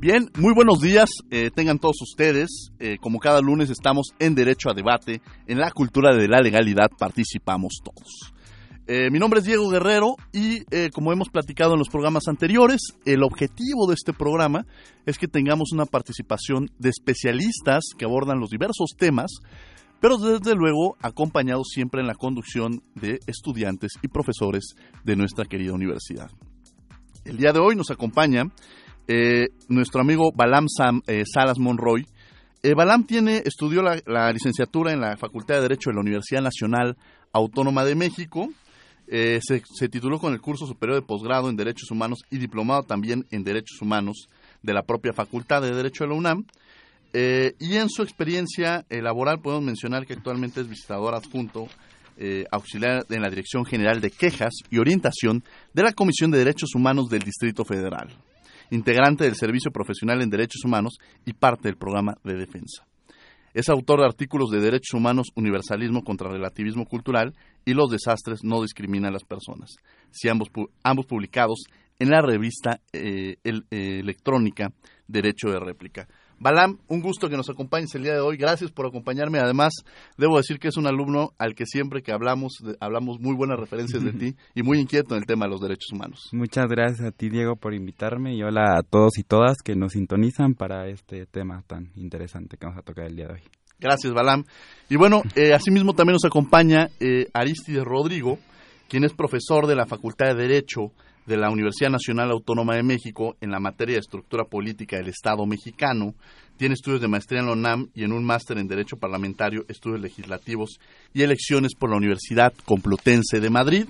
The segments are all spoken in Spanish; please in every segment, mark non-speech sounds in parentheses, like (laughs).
Bien, muy buenos días, eh, tengan todos ustedes. Eh, como cada lunes estamos en Derecho a Debate, en la cultura de la legalidad participamos todos. Eh, mi nombre es Diego Guerrero y como hemos platicado en los programas anteriores, el objetivo de este programa es que tengamos una participación de especialistas que abordan los diversos temas, pero desde luego acompañados siempre en la conducción de estudiantes y profesores de nuestra querida universidad. El día de hoy nos acompaña eh, nuestro amigo Balam eh, Salas Monroy. Eh, Balam tiene, estudió la, licenciatura en la Facultad de Derecho de la Universidad Nacional Autónoma de México. Se, tituló con el curso superior de posgrado en Derechos Humanos y diplomado también en Derechos Humanos de la propia Facultad de Derecho de la UNAM. y en su experiencia laboral podemos mencionar que actualmente es visitador adjunto auxiliar en la Dirección General de Quejas y Orientación de la Comisión de Derechos Humanos del Distrito Federal integrante del Servicio Profesional en Derechos Humanos y parte del programa de defensa. Es autor de artículos de Derechos Humanos, Universalismo contra Relativismo Cultural y Los desastres no discriminan a las personas, si ambos, ambos publicados en la revista eh, eh, electrónica Derecho de Réplica. Balam, un gusto que nos acompañes el día de hoy. Gracias por acompañarme. Además, debo decir que es un alumno al que siempre que hablamos, hablamos muy buenas referencias de ti (laughs) y muy inquieto en el tema de los derechos humanos. Muchas gracias a ti, Diego, por invitarme y hola a todos y todas que nos sintonizan para este tema tan interesante que vamos a tocar el día de hoy. Gracias, Balam. Y bueno, eh, asimismo también nos acompaña eh, Aristides Rodrigo, quien es profesor de la Facultad de Derecho de la Universidad Nacional Autónoma de México en la materia de estructura política del Estado mexicano. Tiene estudios de maestría en la UNAM y en un máster en Derecho Parlamentario, Estudios Legislativos y Elecciones por la Universidad Complutense de Madrid.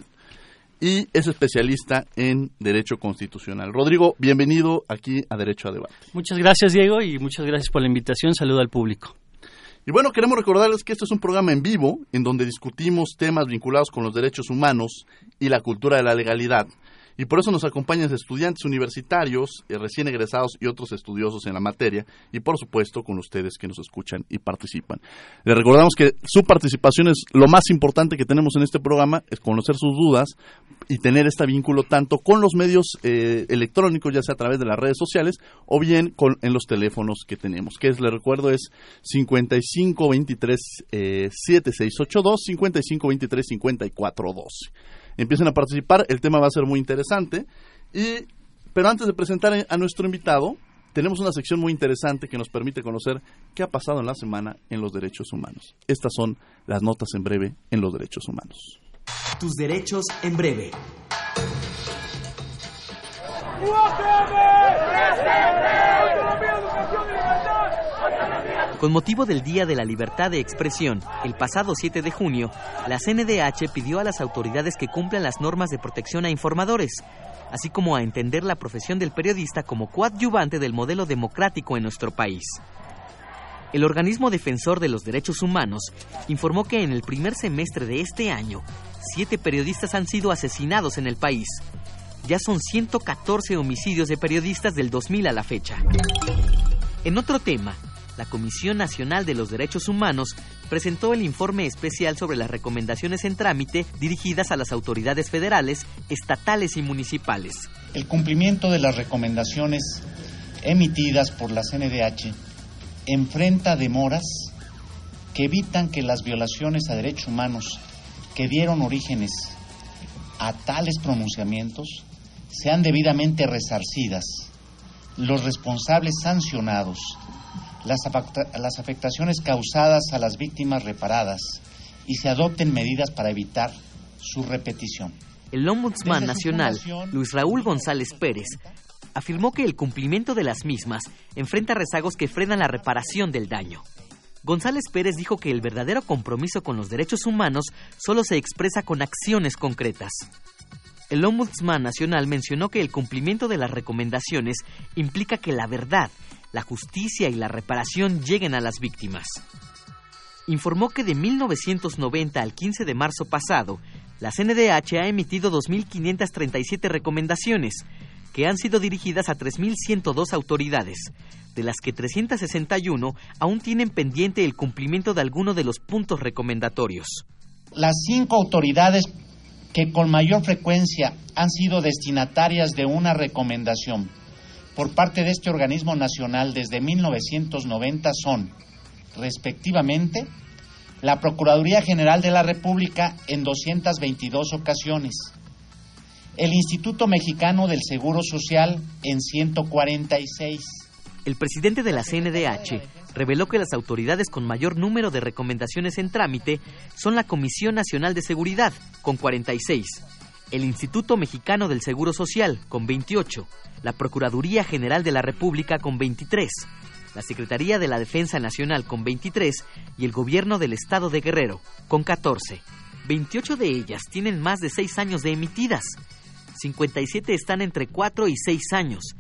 Y es especialista en Derecho Constitucional. Rodrigo, bienvenido aquí a Derecho a Debate. Muchas gracias, Diego, y muchas gracias por la invitación. Saludo al público. Y bueno, queremos recordarles que esto es un programa en vivo en donde discutimos temas vinculados con los derechos humanos y la cultura de la legalidad y por eso nos acompañan estudiantes universitarios, eh, recién egresados y otros estudiosos en la materia, y por supuesto con ustedes que nos escuchan y participan. Les recordamos que su participación es lo más importante que tenemos en este programa, es conocer sus dudas y tener este vínculo tanto con los medios eh, electrónicos, ya sea a través de las redes sociales, o bien en los teléfonos que tenemos, que es, les recuerdo, es 5523 eh, 7682, 5523 5412 empiecen a participar. El tema va a ser muy interesante. Y, pero antes de presentar a nuestro invitado, tenemos una sección muy interesante que nos permite conocer qué ha pasado en la semana en los derechos humanos. Estas son las notas en breve en los derechos humanos. Tus derechos en breve. Con motivo del Día de la Libertad de Expresión, el pasado 7 de junio, la CNDH pidió a las autoridades que cumplan las normas de protección a informadores, así como a entender la profesión del periodista como coadyuvante del modelo democrático en nuestro país. El organismo defensor de los derechos humanos informó que en el primer semestre de este año, siete periodistas han sido asesinados en el país. Ya son 114 homicidios de periodistas del 2000 a la fecha. En otro tema, la Comisión Nacional de los Derechos Humanos presentó el informe especial sobre las recomendaciones en trámite dirigidas a las autoridades federales, estatales y municipales. El cumplimiento de las recomendaciones emitidas por la CNDH enfrenta demoras que evitan que las violaciones a derechos humanos que dieron orígenes a tales pronunciamientos sean debidamente resarcidas, los responsables sancionados las, afectaciones causadas a las víctimas reparadas y se adopten medidas para evitar su repetición. El Ombudsman Nacional, Luis Raúl González Pérez, afirmó que el cumplimiento de las mismas enfrenta rezagos que frenan la reparación del daño. González Pérez dijo que el verdadero compromiso con los derechos humanos solo se expresa con acciones concretas. El Ombudsman Nacional mencionó que el cumplimiento de las recomendaciones implica que la verdad la justicia y la reparación lleguen a las víctimas. informó que de 1990 al 15 de marzo pasado, la CNDH ha emitido 2.537 recomendaciones, que han sido dirigidas a 3.102 autoridades, de las que 361 aún tienen pendiente el cumplimiento de alguno de los puntos recomendatorios. Las cinco autoridades que con mayor frecuencia han sido destinatarias de una recomendación por parte de este organismo nacional desde 1990 son, respectivamente, la Procuraduría General de la República en 222 ocasiones, el Instituto Mexicano del Seguro Social en 146. El presidente de la CNDH reveló que las autoridades con mayor número de recomendaciones en trámite son la Comisión Nacional de Seguridad, con 46, el Instituto Mexicano del Seguro Social, con 28, la Procuraduría General de la República, con 23, la Secretaría de la Defensa Nacional, con 23, y el Gobierno del Estado de Guerrero, con 14. 28 de ellas tienen más de 6 años de emitidas, 57 están entre 4 y 6 años,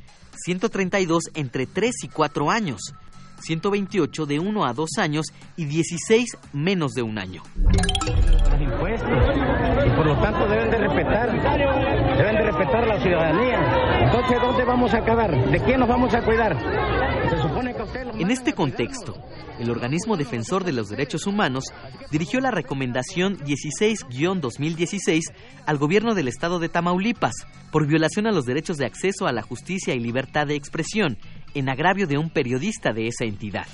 132 entre 3 y 4 años, 128 de 1 a 2 años y 16 menos de un año. Los impuestos y por lo tanto deben de respetar, deben de respetar la ciudadanía. Entonces, ¿dónde vamos a acabar? ¿De quién nos vamos a cuidar? Se supone que usted En este contexto, el organismo defensor de los derechos humanos dirigió la recomendación 16-2016 al gobierno del estado de Tamaulipas por violación a los derechos de acceso a la justicia y libertad de expresión en agravio de un periodista de esa entidad.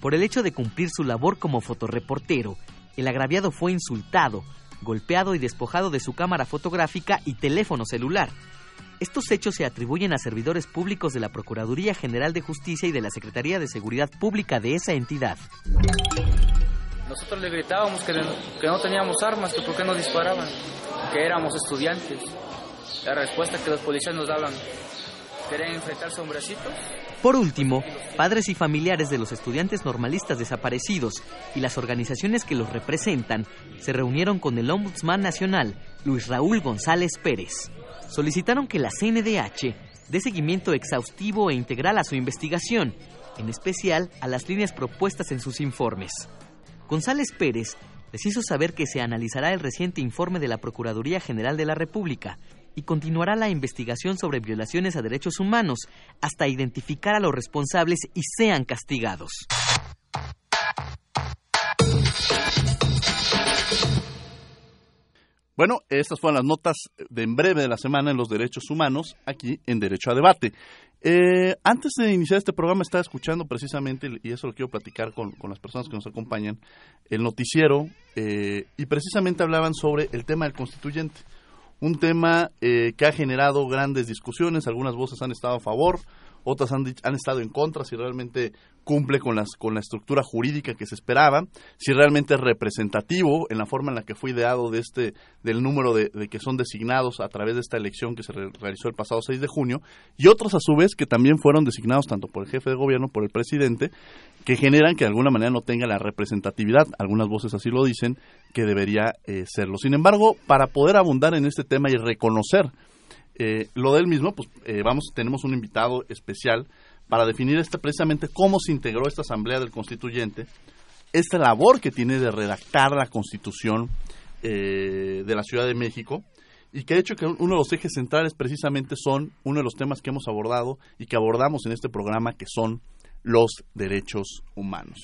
Por el hecho de cumplir su labor como fotoreportero, el agraviado fue insultado, golpeado y despojado de su cámara fotográfica y teléfono celular. Estos hechos se atribuyen a servidores públicos de la Procuraduría General de Justicia y de la Secretaría de Seguridad Pública de esa entidad. Nosotros le gritábamos que, no teníamos armas, que por qué nos disparaban, que éramos estudiantes. La respuesta que los policías nos daban, ¿querían hombrecitos? Por último, padres y familiares de los estudiantes normalistas desaparecidos y las organizaciones que los representan se reunieron con el Ombudsman Nacional, Luis Raúl González Pérez. Solicitaron que la CNDH dé seguimiento exhaustivo e integral a su investigación, en especial a las líneas propuestas en sus informes. González Pérez les hizo saber que se analizará el reciente informe de la Procuraduría General de la República y continuará la investigación sobre violaciones a derechos humanos hasta identificar a los responsables y sean castigados. Bueno, estas fueron las notas de en breve de la semana en los derechos humanos, aquí en Derecho a Debate. Eh, antes de iniciar este programa estaba escuchando precisamente, y eso lo quiero platicar con, las personas que nos acompañan, el noticiero, eh, y precisamente hablaban sobre el tema del constituyente. Un tema eh, que ha generado grandes discusiones, algunas voces han estado a favor, otras han, han estado en contra, si realmente cumple con, las, con la estructura jurídica que se esperaba, si realmente es representativo en la forma en la que fue ideado de este, del número de, que son designados a través de esta elección que se realizó el pasado 6 de junio, y otros a su vez que también fueron designados tanto por el jefe de gobierno, por el presidente, que generan que de alguna manera no tenga la representatividad, algunas voces así lo dicen, que debería eh, serlo. Sin embargo, para poder abundar en este tema y reconocer eh, lo del mismo, pues eh, vamos, tenemos un invitado especial para definir este, precisamente cómo se integró esta Asamblea del Constituyente, esta labor que tiene de redactar la Constitución eh, de la Ciudad de México, y que ha hecho que uno de los ejes centrales precisamente son uno de los temas que hemos abordado y que abordamos en este programa, que son los derechos humanos.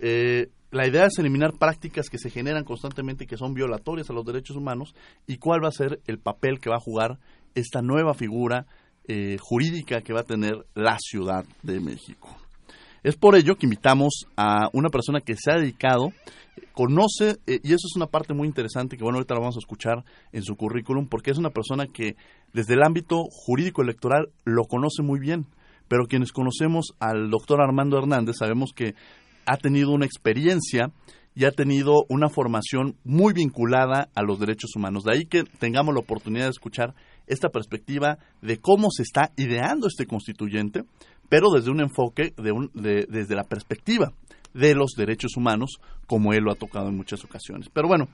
Eh, la idea es eliminar prácticas que se generan constantemente que son violatorias a los derechos humanos y cuál va a ser el papel que va a jugar esta nueva figura eh, jurídica que va a tener la Ciudad de México. Es por ello que invitamos a una persona que se ha dedicado, conoce, eh, y eso es una parte muy interesante que bueno, ahorita lo vamos a escuchar en su currículum, porque es una persona que desde el ámbito jurídico electoral lo conoce muy bien, pero quienes conocemos al doctor Armando Hernández sabemos que ha tenido una experiencia y ha tenido una formación muy vinculada a los derechos humanos. De ahí que tengamos la oportunidad de escuchar esta perspectiva de cómo se está ideando este constituyente, pero desde un enfoque, de desde la perspectiva de los derechos humanos, como él lo ha tocado en muchas ocasiones. Pero bueno,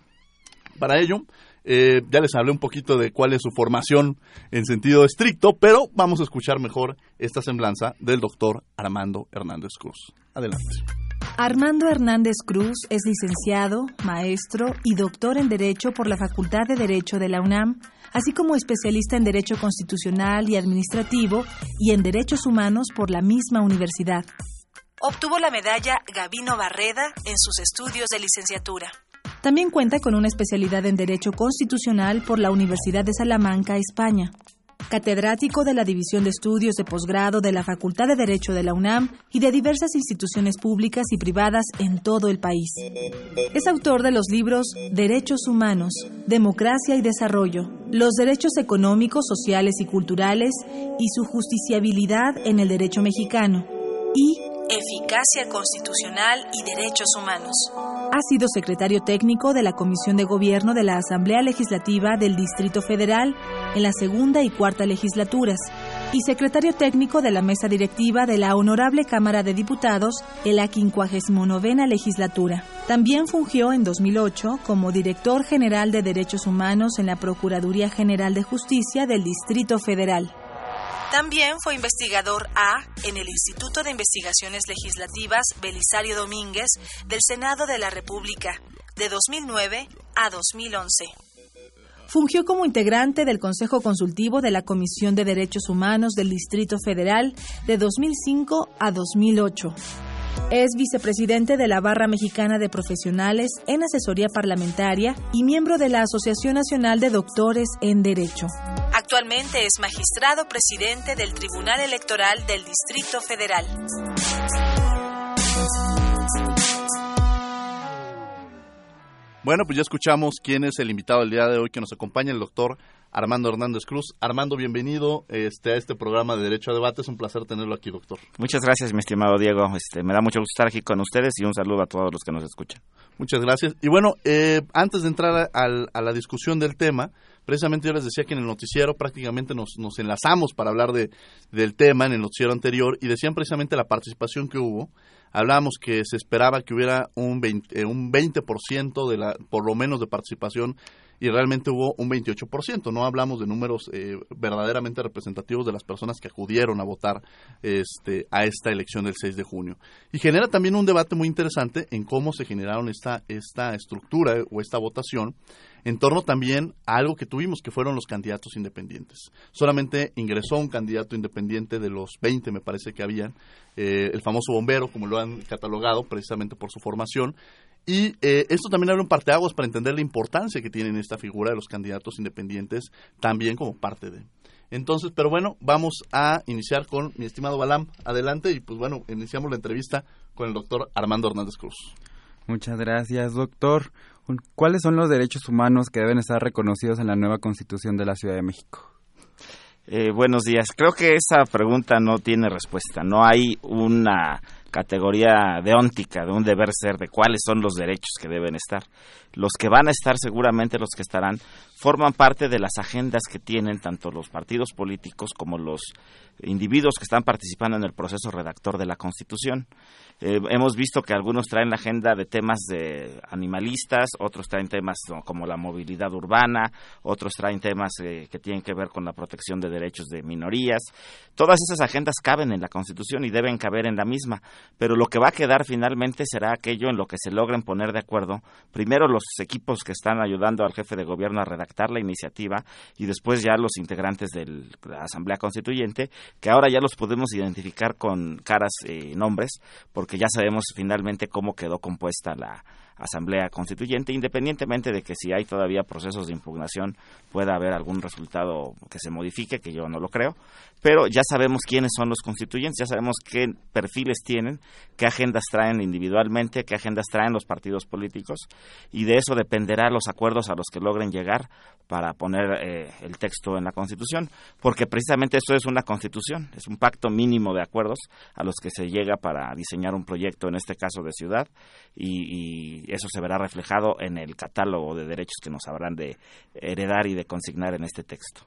para ello, eh, ya les hablé un poquito de cuál es su formación en sentido estricto, pero vamos a escuchar mejor esta semblanza del doctor Armando Hernández Cruz. Adelante. Armando Hernández Cruz es licenciado, maestro y doctor en Derecho por la Facultad de Derecho de la UNAM, así como especialista en Derecho Constitucional y Administrativo y en Derechos Humanos por la misma universidad. Obtuvo la medalla Gabino Barreda en sus estudios de licenciatura. También cuenta con una especialidad en Derecho Constitucional por la Universidad de Salamanca, España catedrático de la División de Estudios de Posgrado de la Facultad de Derecho de la UNAM y de diversas instituciones públicas y privadas en todo el país. Es autor de los libros Derechos Humanos, Democracia y Desarrollo, Los Derechos Económicos, Sociales y Culturales y su Justiciabilidad en el Derecho Mexicano y Eficacia Constitucional y Derechos Humanos. Ha sido secretario técnico de la Comisión de Gobierno de la Asamblea Legislativa del Distrito Federal en la segunda y cuarta legislaturas y secretario técnico de la mesa directiva de la Honorable Cámara de Diputados en la 59 legislatura. También fungió en 2008 como director general de Derechos Humanos en la Procuraduría General de Justicia del Distrito Federal. También fue investigador A en el Instituto de Investigaciones Legislativas Belisario Domínguez del Senado de la República de 2009 a 2011. Fungió como integrante del Consejo Consultivo de la Comisión de Derechos Humanos del Distrito Federal de 2005 a 2008. Es vicepresidente de la Barra Mexicana de Profesionales en Asesoría Parlamentaria y miembro de la Asociación Nacional de Doctores en Derecho. Actualmente es magistrado presidente del Tribunal Electoral del Distrito Federal. Bueno, pues ya escuchamos quién es el invitado del día de hoy que nos acompaña, el doctor Armando Hernández Cruz. Armando, bienvenido este, a este programa de Derecho a Debate. Es un placer tenerlo aquí, doctor. Muchas gracias, mi estimado Diego. Este, me da mucho gusto estar aquí con ustedes y un saludo a todos los que nos escuchan. Muchas gracias. Y bueno, eh, antes de entrar a, la discusión del tema, precisamente yo les decía que en el noticiero prácticamente nos, nos enlazamos para hablar de, del tema en el noticiero anterior y decían precisamente la participación que hubo hablábamos que se esperaba que hubiera un 20%, eh, un 20 de la, por lo menos de participación y realmente hubo un 28%. No hablamos de números eh, verdaderamente representativos de las personas que acudieron a votar este, a esta elección del 6 de junio. Y genera también un debate muy interesante en cómo se generaron esta, esta estructura o esta votación en torno también a algo que tuvimos, que fueron los candidatos independientes. Solamente ingresó un candidato independiente de los 20, me parece que habían, eh, el famoso bombero, como lo han catalogado precisamente por su formación. Y eh, esto también abre un parteaguas para entender la importancia que tienen esta figura de los candidatos independientes, también como parte de. Entonces, pero bueno, vamos a iniciar con mi estimado Balam. Adelante y pues bueno, iniciamos la entrevista con el doctor Armando Hernández Cruz. Muchas gracias, doctor. ¿Cuáles son los derechos humanos que deben estar reconocidos en la nueva Constitución de la Ciudad de México? Eh, buenos días. Creo que esa pregunta no tiene respuesta. No hay una categoría deóntica, de un deber ser, de cuáles son los derechos que deben estar. Los que van a estar, seguramente los que estarán, forman parte de las agendas que tienen tanto los partidos políticos como los individuos que están participando en el proceso redactor de la Constitución. Eh, hemos visto que algunos traen la agenda de temas de animalistas, otros traen temas como la movilidad urbana, otros traen temas eh, que tienen que ver con la protección de derechos de minorías. Todas esas agendas caben en la Constitución y deben caber en la misma, pero lo que va a quedar finalmente será aquello en lo que se logren poner de acuerdo, primero los equipos que están ayudando al jefe de gobierno a redactar la iniciativa y después ya los integrantes de la Asamblea Constituyente, que ahora ya los podemos identificar con caras y nombres, porque que ya sabemos finalmente cómo quedó compuesta la Asamblea Constituyente, independientemente de que si hay todavía procesos de impugnación pueda haber algún resultado que se modifique, que yo no lo creo, pero ya sabemos quiénes son los constituyentes, ya sabemos qué perfiles tienen, qué agendas traen individualmente, qué agendas traen los partidos políticos, y de eso dependerá los acuerdos a los que logren llegar para poner eh, el texto en la Constitución, porque precisamente eso es una Constitución, es un pacto mínimo de acuerdos a los que se llega para diseñar un proyecto, en este caso de ciudad, y, y eso se verá reflejado en el catálogo de derechos que nos habrán de heredar y de consignar en este texto.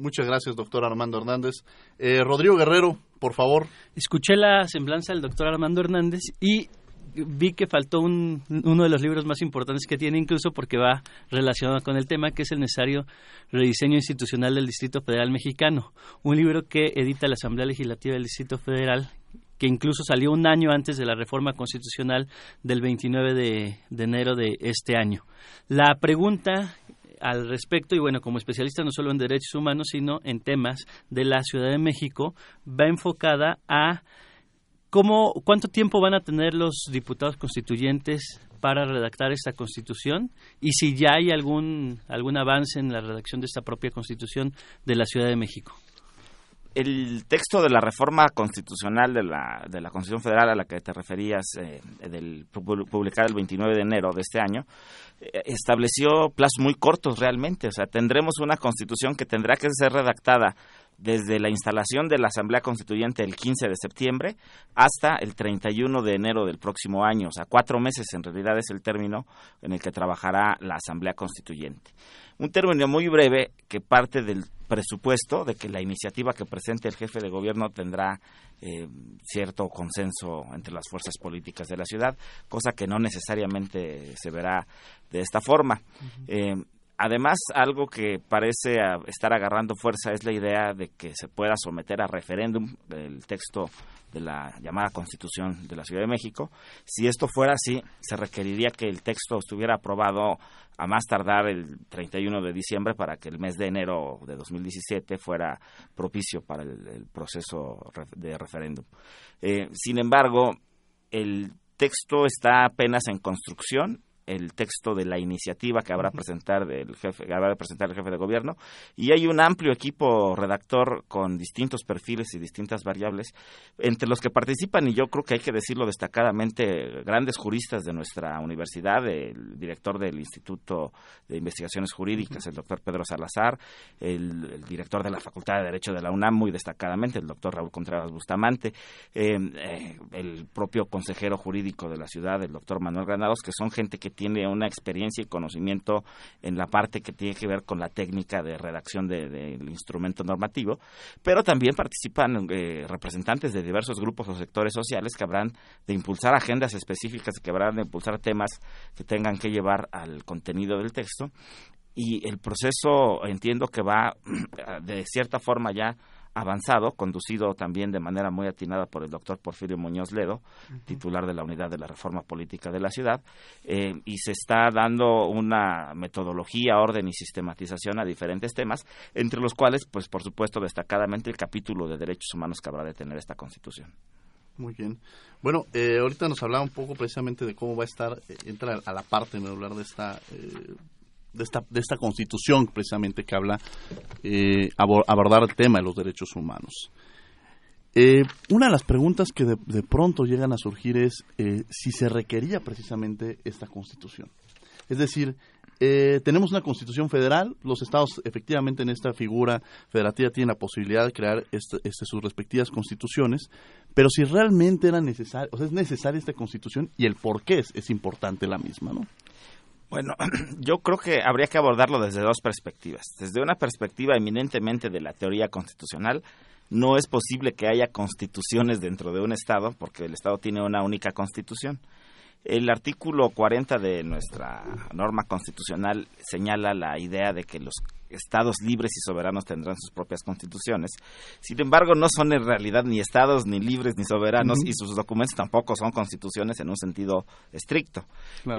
Muchas gracias, doctor Armando Hernández. Eh, Rodrigo Guerrero, por favor. Escuché la semblanza del doctor Armando Hernández y vi que faltó un, uno de los libros más importantes que tiene, incluso porque va relacionado con el tema, que es el necesario rediseño institucional del Distrito Federal Mexicano, un libro que edita la Asamblea Legislativa del Distrito Federal que incluso salió un año antes de la reforma constitucional del 29 de, de enero de este año. La pregunta al respecto, y bueno, como especialista no solo en derechos humanos, sino en temas de la Ciudad de México, va enfocada a cómo, cuánto tiempo van a tener los diputados constituyentes para redactar esta constitución y si ya hay algún, algún avance en la redacción de esta propia constitución de la Ciudad de México el texto de la reforma constitucional de la, de la Constitución Federal a la que te referías, eh, del, publicada el 29 de enero de este año, eh, estableció plazos muy cortos realmente. O sea, tendremos una constitución que tendrá que ser redactada desde la instalación de la Asamblea Constituyente el 15 de septiembre hasta el 31 de enero del próximo año. O sea, cuatro meses en realidad es el término en el que trabajará la Asamblea Constituyente. Un término muy breve que parte del presupuesto de que la iniciativa que presente el jefe de gobierno tendrá eh, cierto consenso entre las fuerzas políticas de la ciudad, cosa que no necesariamente se verá de esta forma. Además, algo que parece estar agarrando fuerza es la idea de que se pueda someter a referéndum el texto de la llamada Constitución de la Ciudad de México. Si esto fuera así, se requeriría que el texto estuviera aprobado a más tardar el 31 de diciembre para que el mes de enero de 2017 fuera propicio para el, proceso de referéndum. Eh, sin embargo, el texto está apenas en construcción el texto de la iniciativa que habrá presentar el jefe que habrá de presentar el jefe de gobierno. Y hay un amplio equipo redactor con distintos perfiles y distintas variables entre los que participan y yo creo que hay que decirlo destacadamente grandes juristas de nuestra universidad el director del Instituto de Investigaciones Jurídicas el doctor Pedro Salazar el, director de la Facultad de Derecho de la UNAM muy destacadamente el doctor Raúl Contreras Bustamante eh, eh, el propio consejero jurídico de la ciudad el doctor Manuel Granados que son gente que tiene una experiencia y conocimiento en la parte que tiene que ver con la técnica de redacción del instrumento normativo, pero también participan eh, representantes de diversos grupos o sectores sociales que habrán de impulsar agendas específicas, que habrán de impulsar temas que tengan que llevar al contenido del texto. Y el proceso entiendo que va (clears throat) de cierta forma ya avanzado, conducido también de manera muy atinada por el doctor Porfirio Muñoz Ledo, titular de la Unidad de la Reforma Política de la ciudad, eh, y se está dando una metodología, orden y sistematización a diferentes temas, entre los cuales, pues por supuesto, destacadamente el capítulo de derechos humanos que habrá de tener esta Constitución. Muy bien. Bueno, eh, ahorita nos hablaba un poco precisamente de cómo va a estar, eh, entra a la parte medular de esta de esta, de esta constitución precisamente que habla eh, abordar el tema de los derechos humanos. Eh, una de las preguntas que de, pronto llegan a surgir es eh, si se requería precisamente esta constitución. Es decir, eh, tenemos una constitución federal, los estados efectivamente en esta figura federativa tienen la posibilidad de crear este, este, sus respectivas constituciones, pero si realmente era necesario, o sea, es necesaria esta constitución y el por qué es, es importante la misma, ¿no? Bueno, (clears throat) yo creo que habría que abordarlo desde dos perspectivas. Desde una perspectiva eminentemente de la teoría constitucional, no es posible que haya constituciones dentro de un Estado, porque el Estado tiene una única constitución. El artículo 40 de nuestra norma constitucional señala la idea de que los estados libres y soberanos tendrán sus propias constituciones. Sin embargo, no son en realidad ni estados ni libres ni soberanos y sus documentos tampoco son constituciones en un sentido estricto.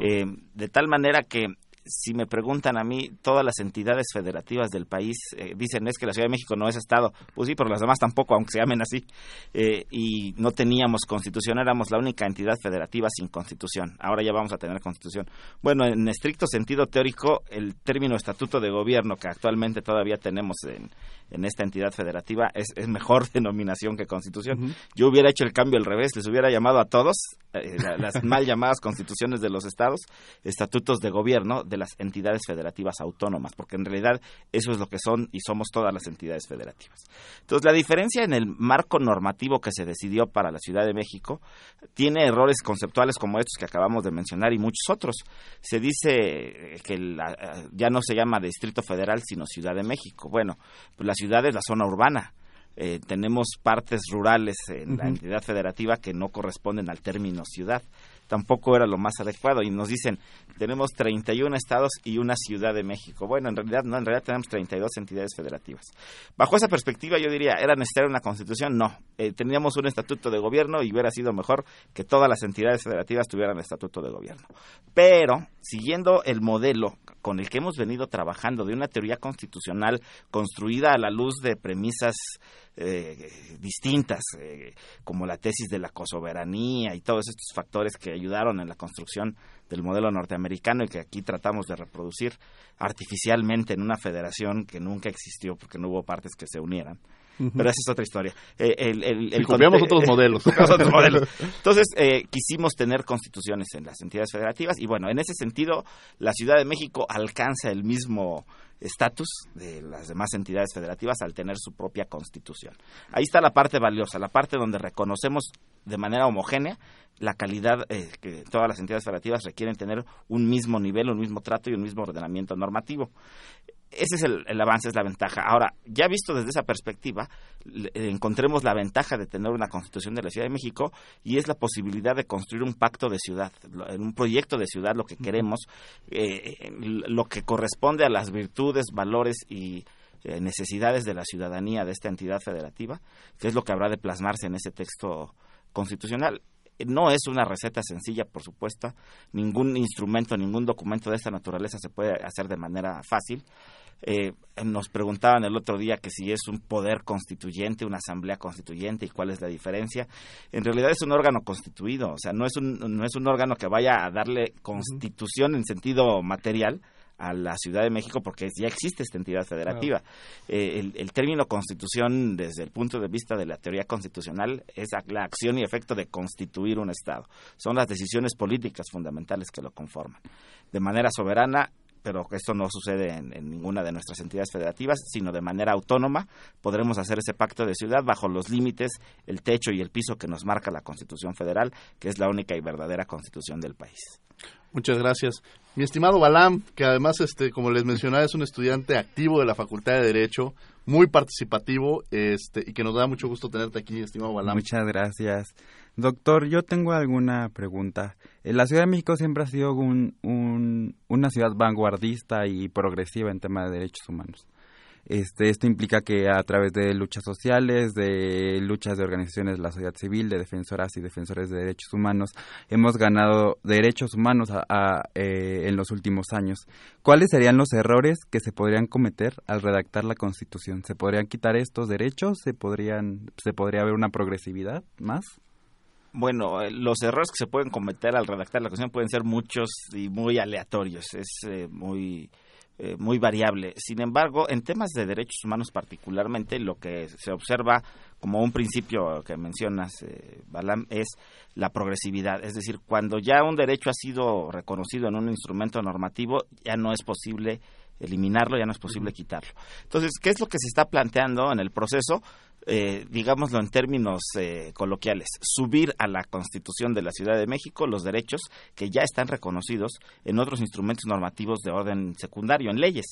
Eh, de tal manera que si me preguntan a mí, todas las entidades federativas del país eh, dicen es que la Ciudad de México no es Estado. Pues sí, pero las demás tampoco, aunque se llamen así. Eh, y no teníamos constitución, éramos la única entidad federativa sin constitución. Ahora ya vamos a tener constitución. Bueno, en estricto sentido teórico, el término estatuto de gobierno que actualmente todavía tenemos en, en esta entidad federativa es, es mejor (laughs) denominación que constitución. Yo hubiera hecho el cambio al revés, les hubiera llamado a todos, eh, las (laughs) mal llamadas constituciones de los estados, estatutos de gobierno de las entidades federativas autónomas, porque en realidad eso es lo que son y somos todas las entidades federativas. Entonces, la diferencia en el marco normativo que se decidió para la Ciudad de México tiene errores conceptuales como estos que acabamos de mencionar y muchos otros. Se dice que ya no se llama Distrito Federal, sino Ciudad de México. Bueno, pues la ciudad es la zona urbana. Eh, tenemos partes rurales en la entidad federativa que no corresponden al término ciudad. Tampoco era lo más adecuado. Y nos dicen, tenemos 31 estados y una ciudad de México. Bueno, en realidad no, en realidad tenemos 32 entidades federativas. Bajo esa perspectiva yo diría, ¿era necesaria una constitución? No. Eh, teníamos un estatuto de gobierno y hubiera sido mejor que todas las entidades federativas tuvieran estatuto de gobierno. Pero, siguiendo el modelo con el que hemos venido trabajando de una teoría constitucional construida a la luz de premisas eh, distintas, eh, como la tesis de la cosoberanía y todos estos factores que ayudaron en la construcción del modelo norteamericano y que aquí tratamos de reproducir artificialmente en una federación que nunca existió porque no hubo partes que se unieran. Pero esa es otra historia. Eh, el, el, el, copiamos otros (laughs) modelos. (laughs) otros modelos. Entonces, eh, quisimos tener constituciones en las entidades federativas y bueno, en ese sentido, la Ciudad de México alcanza el mismo estatus de las demás entidades federativas al tener su propia constitución. Ahí está la parte valiosa, la parte donde reconocemos de manera homogénea la calidad eh, que todas las entidades federativas requieren tener un mismo nivel, un mismo trato y un mismo ordenamiento normativo ese es el, avance, es la ventaja. Ahora, ya visto desde esa perspectiva, encontremos la ventaja de tener una constitución de la Ciudad de México y es la posibilidad de construir un pacto de ciudad, en un proyecto de ciudad, lo que queremos, eh, lo que corresponde a las virtudes, valores y eh, necesidades de la ciudadanía de esta entidad federativa, que es lo que habrá de plasmarse en ese texto constitucional no es una receta sencilla, por supuesto. Ningún instrumento, ningún documento de esta naturaleza se puede hacer de manera fácil. Eh, nos preguntaban el otro día que si es un poder constituyente, una asamblea constituyente y cuál es la diferencia. En realidad es un órgano constituido, o sea, no es un, no es un órgano que vaya a darle constitución en sentido material, a la Ciudad de México porque ya existe esta entidad federativa. Eh, el, el, término constitución, desde el punto de vista de la teoría constitucional, es la acción y efecto de constituir un Estado. Son las decisiones políticas fundamentales que lo conforman. De manera soberana, pero esto no sucede en, ninguna de nuestras entidades federativas, sino de manera autónoma podremos hacer ese pacto de ciudad bajo los límites, el techo y el piso que nos marca la Constitución Federal, que es la única y verdadera Constitución del país. Muchas gracias. Mi estimado Balam, que además, este, como les mencionaba, es un estudiante activo de la Facultad de Derecho, muy participativo, este, y que nos da mucho gusto tenerte aquí, estimado Balam. Muchas gracias. Doctor, yo tengo alguna pregunta. La Ciudad de México siempre ha sido un, una ciudad vanguardista y progresiva en tema de derechos humanos. Este, esto implica que a través de luchas sociales, de luchas de organizaciones de la sociedad civil, de defensoras y defensores de derechos humanos, hemos ganado derechos humanos eh, en los últimos años. ¿Cuáles serían los errores que se podrían cometer al redactar la Constitución? ¿Se podrían quitar estos derechos? ¿Se, podrían, se podría haber una progresividad más? Bueno, eh, los errores que se pueden cometer al redactar la Constitución pueden ser muchos y muy aleatorios. Es eh, muy eh, muy variable. Sin embargo, en temas de derechos humanos particularmente, lo que se observa como un principio que mencionas, eh, Balam, es la progresividad. Es decir, cuando ya un derecho ha sido reconocido en un instrumento normativo, ya no es posible eliminarlo, ya no es posible quitarlo. Entonces, ¿qué es lo que se está planteando en el proceso? Eh, digámoslo en términos eh, coloquiales, subir a la Constitución de la Ciudad de México los derechos que ya están reconocidos en otros instrumentos normativos de orden secundario, en leyes.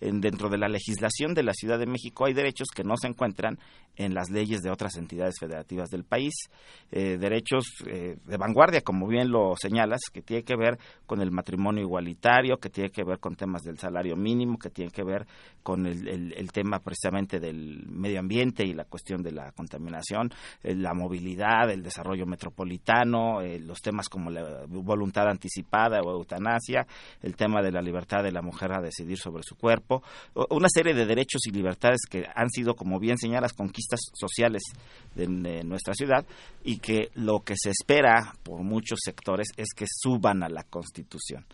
En, dentro de la legislación de la Ciudad de México hay derechos que no se encuentran en las leyes de otras entidades federativas del país, eh, derechos de vanguardia, como bien lo señalas, que tiene que ver con el matrimonio igualitario, que tiene que ver con temas del salario mínimo, que tiene que ver con el, tema precisamente del medio ambiente y la cuestión de la contaminación, eh, la movilidad, el desarrollo metropolitano, eh, los temas como la voluntad anticipada o eutanasia, el tema de la libertad de la mujer a decidir sobre su cuerpo, una serie de derechos y libertades que han sido, como bien señalas, sociales de, de nuestra ciudad y que lo que se espera por muchos sectores es que suban a la Constitución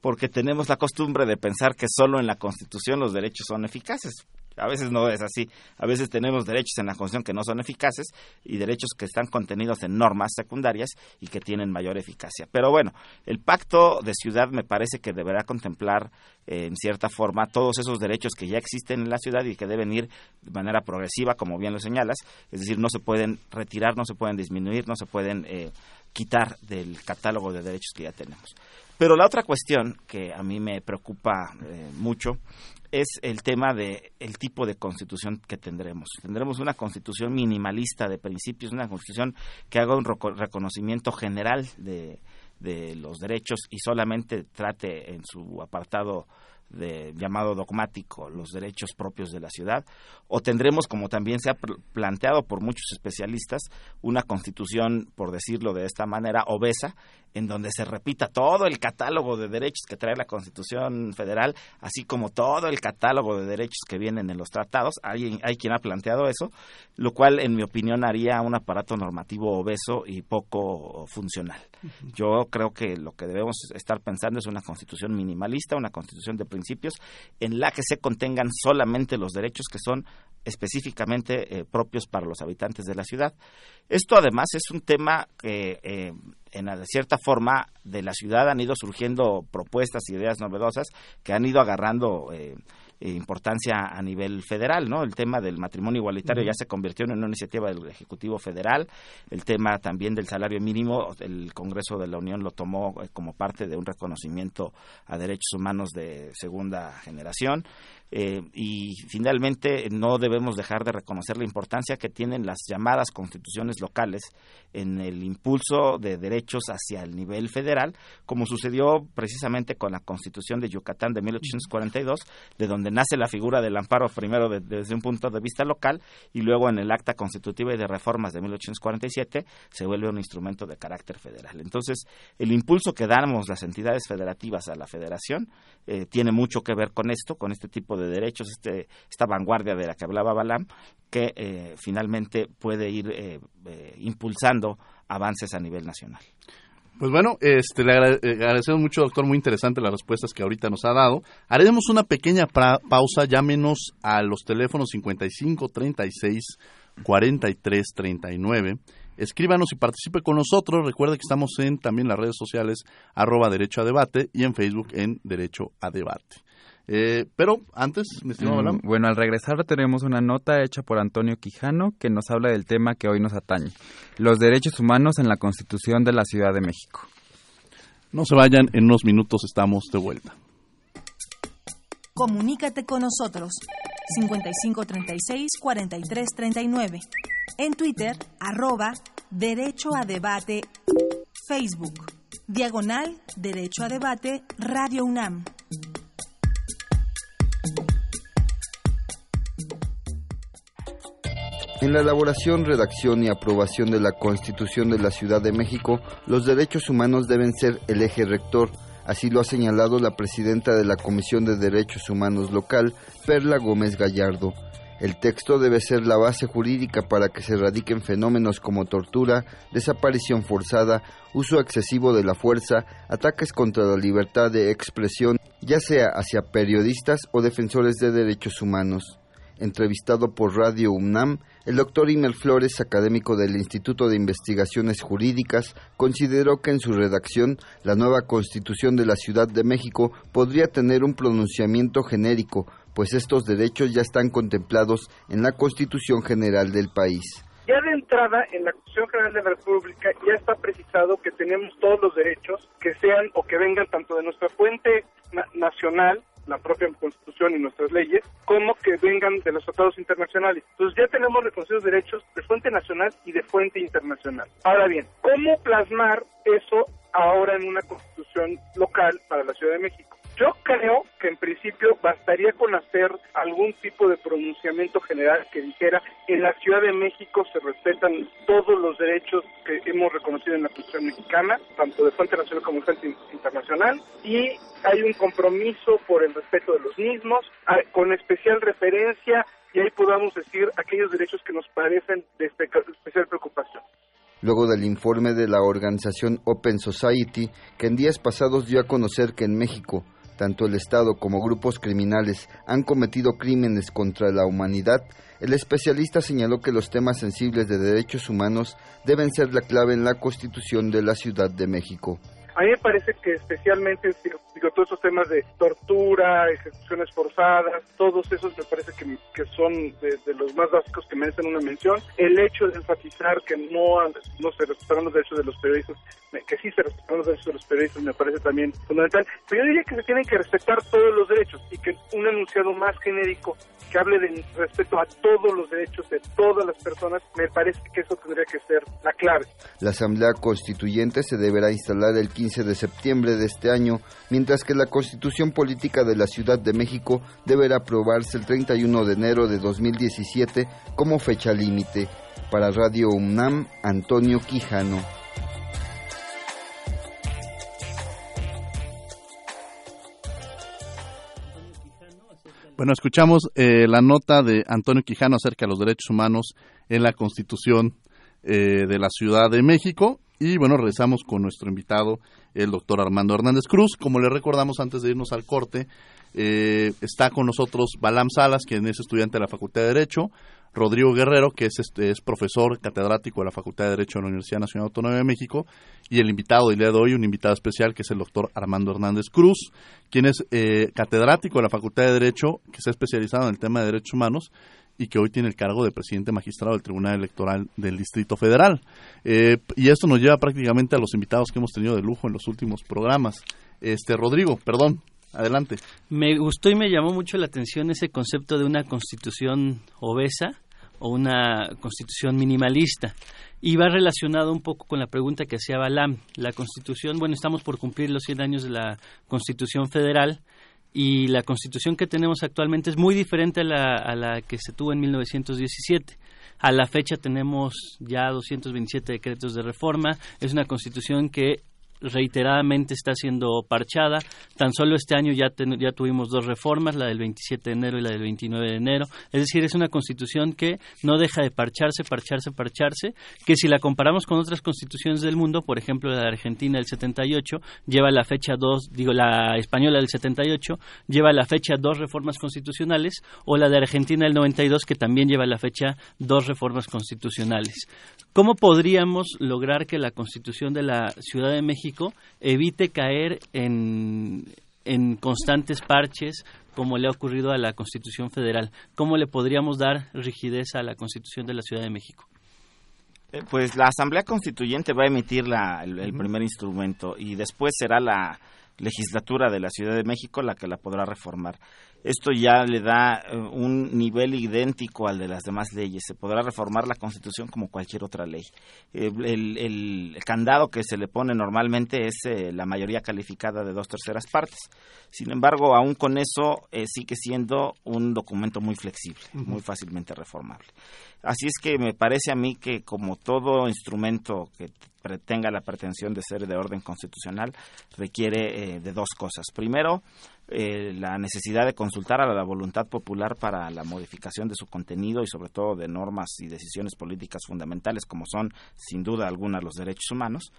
porque tenemos la costumbre de pensar que solo en la Constitución los derechos son eficaces. A veces no es así. A veces tenemos derechos en la Constitución que no son eficaces y derechos que están contenidos en normas secundarias y que tienen mayor eficacia. Pero bueno, el pacto de ciudad me parece que deberá contemplar eh, en cierta forma todos esos derechos que ya existen en la ciudad y que deben ir de manera progresiva, como bien lo señalas. Es decir, no se pueden retirar, no se pueden disminuir, no se pueden eh, quitar del catálogo de derechos que ya tenemos. Pero la otra cuestión que a mí me preocupa eh, mucho es el tema de el tipo de constitución que tendremos. Tendremos una constitución minimalista de principios, una constitución que haga un reconocimiento general de, de los derechos y solamente trate en su apartado de, llamado dogmático los derechos propios de la ciudad, o tendremos, como también se ha planteado por muchos especialistas, una constitución, por decirlo de esta manera, obesa, en donde se repita todo el catálogo de derechos que trae la Constitución Federal, así como todo el catálogo de derechos que vienen en los tratados. Hay, hay quien ha planteado eso, lo cual, en mi opinión, haría un aparato normativo obeso y poco funcional. Yo creo que lo que debemos estar pensando es una Constitución minimalista, una Constitución de principios, en la que se contengan solamente los derechos que son específicamente eh, propios para los habitantes de la ciudad. Esto además es un tema que eh, en cierta forma de la ciudad han ido surgiendo propuestas, ideas novedosas que han ido agarrando eh, eh, importancia a nivel federal, ¿no? El tema del matrimonio igualitario ya se convirtió en una iniciativa del Ejecutivo Federal, el tema también del salario mínimo, el Congreso de la Unión lo tomó eh, como parte de un reconocimiento a derechos humanos de segunda generación. Eh, y finalmente no debemos dejar de reconocer la importancia que tienen las llamadas constituciones locales en el impulso de derechos hacia el nivel federal, como sucedió precisamente con la Constitución de Yucatán de 1842, de donde nace la figura del amparo primero desde un punto de vista local y luego en el Acta Constitutiva y de Reformas de 1847 se vuelve un instrumento de carácter federal. Entonces, el impulso que damos las entidades federativas a la federación eh, tiene mucho que ver con esto, con este tipo de derechos, este, esta vanguardia de la que hablaba Balam, que eh, finalmente puede ir eh, eh, impulsando avances a nivel nacional. Pues bueno, este, le agradecemos mucho, doctor, muy interesante las respuestas que ahorita nos ha dado. Haremos una pequeña pausa, llámenos a los teléfonos 55 36 43 39. Escríbanos y participe con nosotros. Recuerde que estamos en también las redes sociales arroba Derecho a Debate y en Facebook en Derecho a Debate. Eh, pero antes, me mm, Bueno, al regresar tenemos una nota hecha por Antonio Quijano que nos habla del tema que hoy nos atañe, los derechos humanos en la Constitución de la Ciudad de México. No se vayan, en unos minutos estamos de vuelta. Comunícate con nosotros 5536-4339. En Twitter, arroba Derecho a Debate, Facebook, Diagonal Derecho a Debate, Radio UNAM. En la elaboración, redacción y aprobación de la Constitución de la Ciudad de México, los derechos humanos deben ser el eje rector. Así lo ha señalado la presidenta de la Comisión de Derechos Humanos local, Perla Gómez Gallardo. El texto debe ser la base jurídica para que se erradiquen fenómenos como tortura, desaparición forzada, uso excesivo de la fuerza, ataques contra la libertad de expresión, ya sea hacia periodistas o defensores de derechos humanos. Entrevistado por Radio UNAM, el doctor Imer Flores, académico del Instituto de Investigaciones Jurídicas, consideró que en su redacción la nueva Constitución de la Ciudad de México podría tener un pronunciamiento genérico, pues estos derechos ya están contemplados en la Constitución General del país. Ya de entrada, en la Constitución General de la República ya está precisado que tenemos todos los derechos que sean o que vengan tanto de nuestra fuente nacional la propia Constitución y nuestras leyes, como que vengan de los tratados internacionales. Entonces ya tenemos reconocidos derechos de fuente nacional y de fuente internacional. Ahora bien, ¿cómo plasmar eso ahora en una constitución local para la Ciudad de México? Yo creo que en principio bastaría con hacer algún tipo de pronunciamiento general que dijera en la Ciudad de México se respetan todos los derechos que hemos reconocido en la Constitución mexicana, tanto de fuente nacional como de fuente internacional, y hay un compromiso por el respeto de los mismos, con especial referencia, y ahí podamos decir aquellos derechos que nos parecen de especial preocupación. Luego del informe de la organización Open Society, que en días pasados dio a conocer que en México tanto el Estado como grupos criminales han cometido crímenes contra la humanidad, el especialista señaló que los temas sensibles de derechos humanos deben ser la clave en la Constitución de la Ciudad de México. A mí me parece que especialmente digo, todos esos temas de tortura, ejecuciones forzadas, todos esos me parece que, que son de, los más básicos que merecen una mención. El hecho de enfatizar que no, no se respetaron los derechos de los periodistas, que sí se respetaron los derechos de los periodistas me parece también fundamental. Pero yo diría que se tienen que respetar todos los derechos y que un enunciado más genérico que hable de respeto a todos los derechos de todas las personas, me parece que eso tendría que ser la clave. La Asamblea Constituyente se deberá instalar el 15 15 de septiembre de este año, mientras que la Constitución Política de la Ciudad de México deberá aprobarse el 31 de enero de 2017 como fecha límite. Para Radio UNAM, Antonio Quijano. Bueno, escuchamos eh, la nota de Antonio Quijano acerca de los derechos humanos en la Constitución eh, de la Ciudad de México. Y bueno, regresamos con nuestro invitado, el doctor Armando Hernández Cruz. Como le recordamos antes de irnos al corte, eh, está con nosotros Balam Salas, quien es estudiante de la Facultad de Derecho, Rodrigo Guerrero, que es, este, es profesor catedrático de la Facultad de Derecho de la Universidad Nacional Autónoma de México, y el invitado del día de hoy, un invitado especial, que es el doctor Armando Hernández Cruz, quien es eh, catedrático de la Facultad de Derecho, que se ha especializado en el tema de derechos humanos y que hoy tiene el cargo de presidente magistrado del Tribunal Electoral del Distrito Federal. Eh, y esto nos lleva prácticamente a los invitados que hemos tenido de lujo en los últimos programas. Este Rodrigo, perdón, adelante. Me gustó y me llamó mucho la atención ese concepto de una constitución obesa o una constitución minimalista. Y va relacionado un poco con la pregunta que hacía Balam. La constitución, bueno, estamos por cumplir los 100 años de la constitución federal y la constitución que tenemos actualmente es muy diferente a la, a la que se tuvo en 1917. A la fecha tenemos ya 227 decretos de reforma. Es una constitución que reiteradamente está siendo parchada. Tan solo este año ya, ya tuvimos dos reformas, la del 27 de enero y la del 29 de enero. Es decir, es una constitución que no deja de parcharse, parcharse, parcharse, que si la comparamos con otras constituciones del mundo, por ejemplo la de Argentina del 78, lleva la fecha dos, digo la española del 78, lleva la fecha dos reformas constitucionales, o la de Argentina del 92, que también lleva la fecha dos reformas constitucionales. ¿Cómo podríamos lograr que la constitución de la Ciudad de México evite caer en, en constantes parches como le ha ocurrido a la Constitución Federal. ¿Cómo le podríamos dar rigidez a la Constitución de la Ciudad de México? Eh, pues la Asamblea Constituyente va a emitir el, primer instrumento y después será la legislatura de la Ciudad de México la que la podrá reformar. Esto ya le da eh, un nivel idéntico al de las demás leyes. Se podrá reformar la Constitución como cualquier otra ley. el, candado que se le pone normalmente es eh, la mayoría calificada de dos terceras partes. Sin embargo, aún con eso eh, sigue siendo un documento muy flexible, muy fácilmente reformable. Así es que me parece a mí que como todo instrumento que tenga la pretensión de ser de orden constitucional requiere de dos cosas. Primero, eh, la necesidad de consultar a la voluntad popular para la modificación de su contenido y sobre todo de normas y decisiones políticas fundamentales como son sin duda alguna los derechos humanos,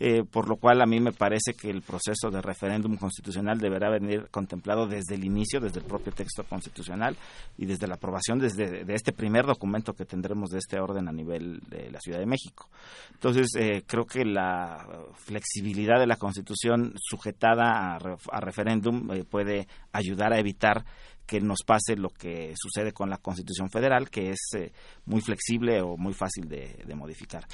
eh, por lo cual a mí me parece que el proceso de referéndum constitucional deberá venir contemplado desde el inicio, desde el propio texto constitucional y desde la aprobación desde de este primer documento que tendremos de este orden a nivel de la Ciudad de México. Entonces, eh, creo que la flexibilidad de la Constitución sujetada a, a referéndum puede ayudar a evitar que nos pase lo que sucede con la Constitución Federal, que es eh, muy flexible o muy fácil de, de modificar.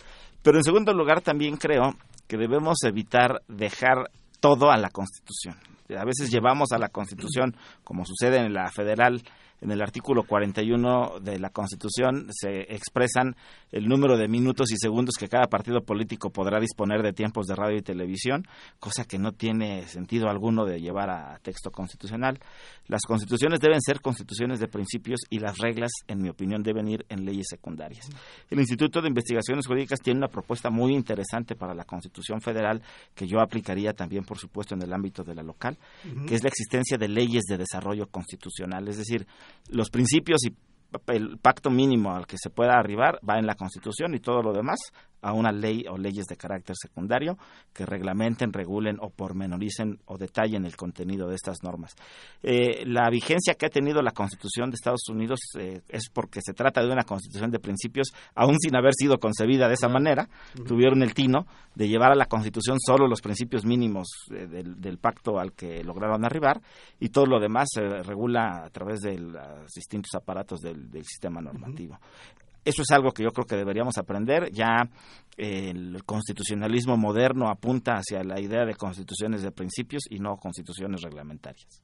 Pero en segundo lugar, también creo que debemos evitar dejar todo a la Constitución. A veces llevamos a la Constitución, como sucede en la federal, en el artículo 41 de la Constitución se expresan el número de minutos y segundos que cada partido político podrá disponer de tiempos de radio y televisión, cosa que no tiene sentido alguno de llevar a texto constitucional. Las constituciones deben ser constituciones de principios y las reglas, en mi opinión, deben ir en leyes secundarias. El Instituto de Investigaciones Jurídicas tiene una propuesta muy interesante para la Constitución Federal que yo aplicaría también, por supuesto, en el ámbito de la local, que es la existencia de leyes de desarrollo constitucional, es decir, los principios y el pacto mínimo al que se pueda arribar va en la Constitución y todo lo demás a una ley o leyes de carácter secundario que reglamenten, regulen o pormenoricen o detallen el contenido de estas normas. Eh, la vigencia que ha tenido la Constitución de Estados Unidos eh, es porque se trata de una Constitución de principios, aún sin haber sido concebida de esa manera, tuvieron el tino de llevar a la Constitución solo los principios mínimos eh, del, pacto al que lograron arribar y todo lo demás se regula a través de los distintos aparatos del, sistema normativo. Eso es algo que yo creo que deberíamos aprender. Ya eh, el constitucionalismo moderno apunta hacia la idea de constituciones de principios y no constituciones reglamentarias.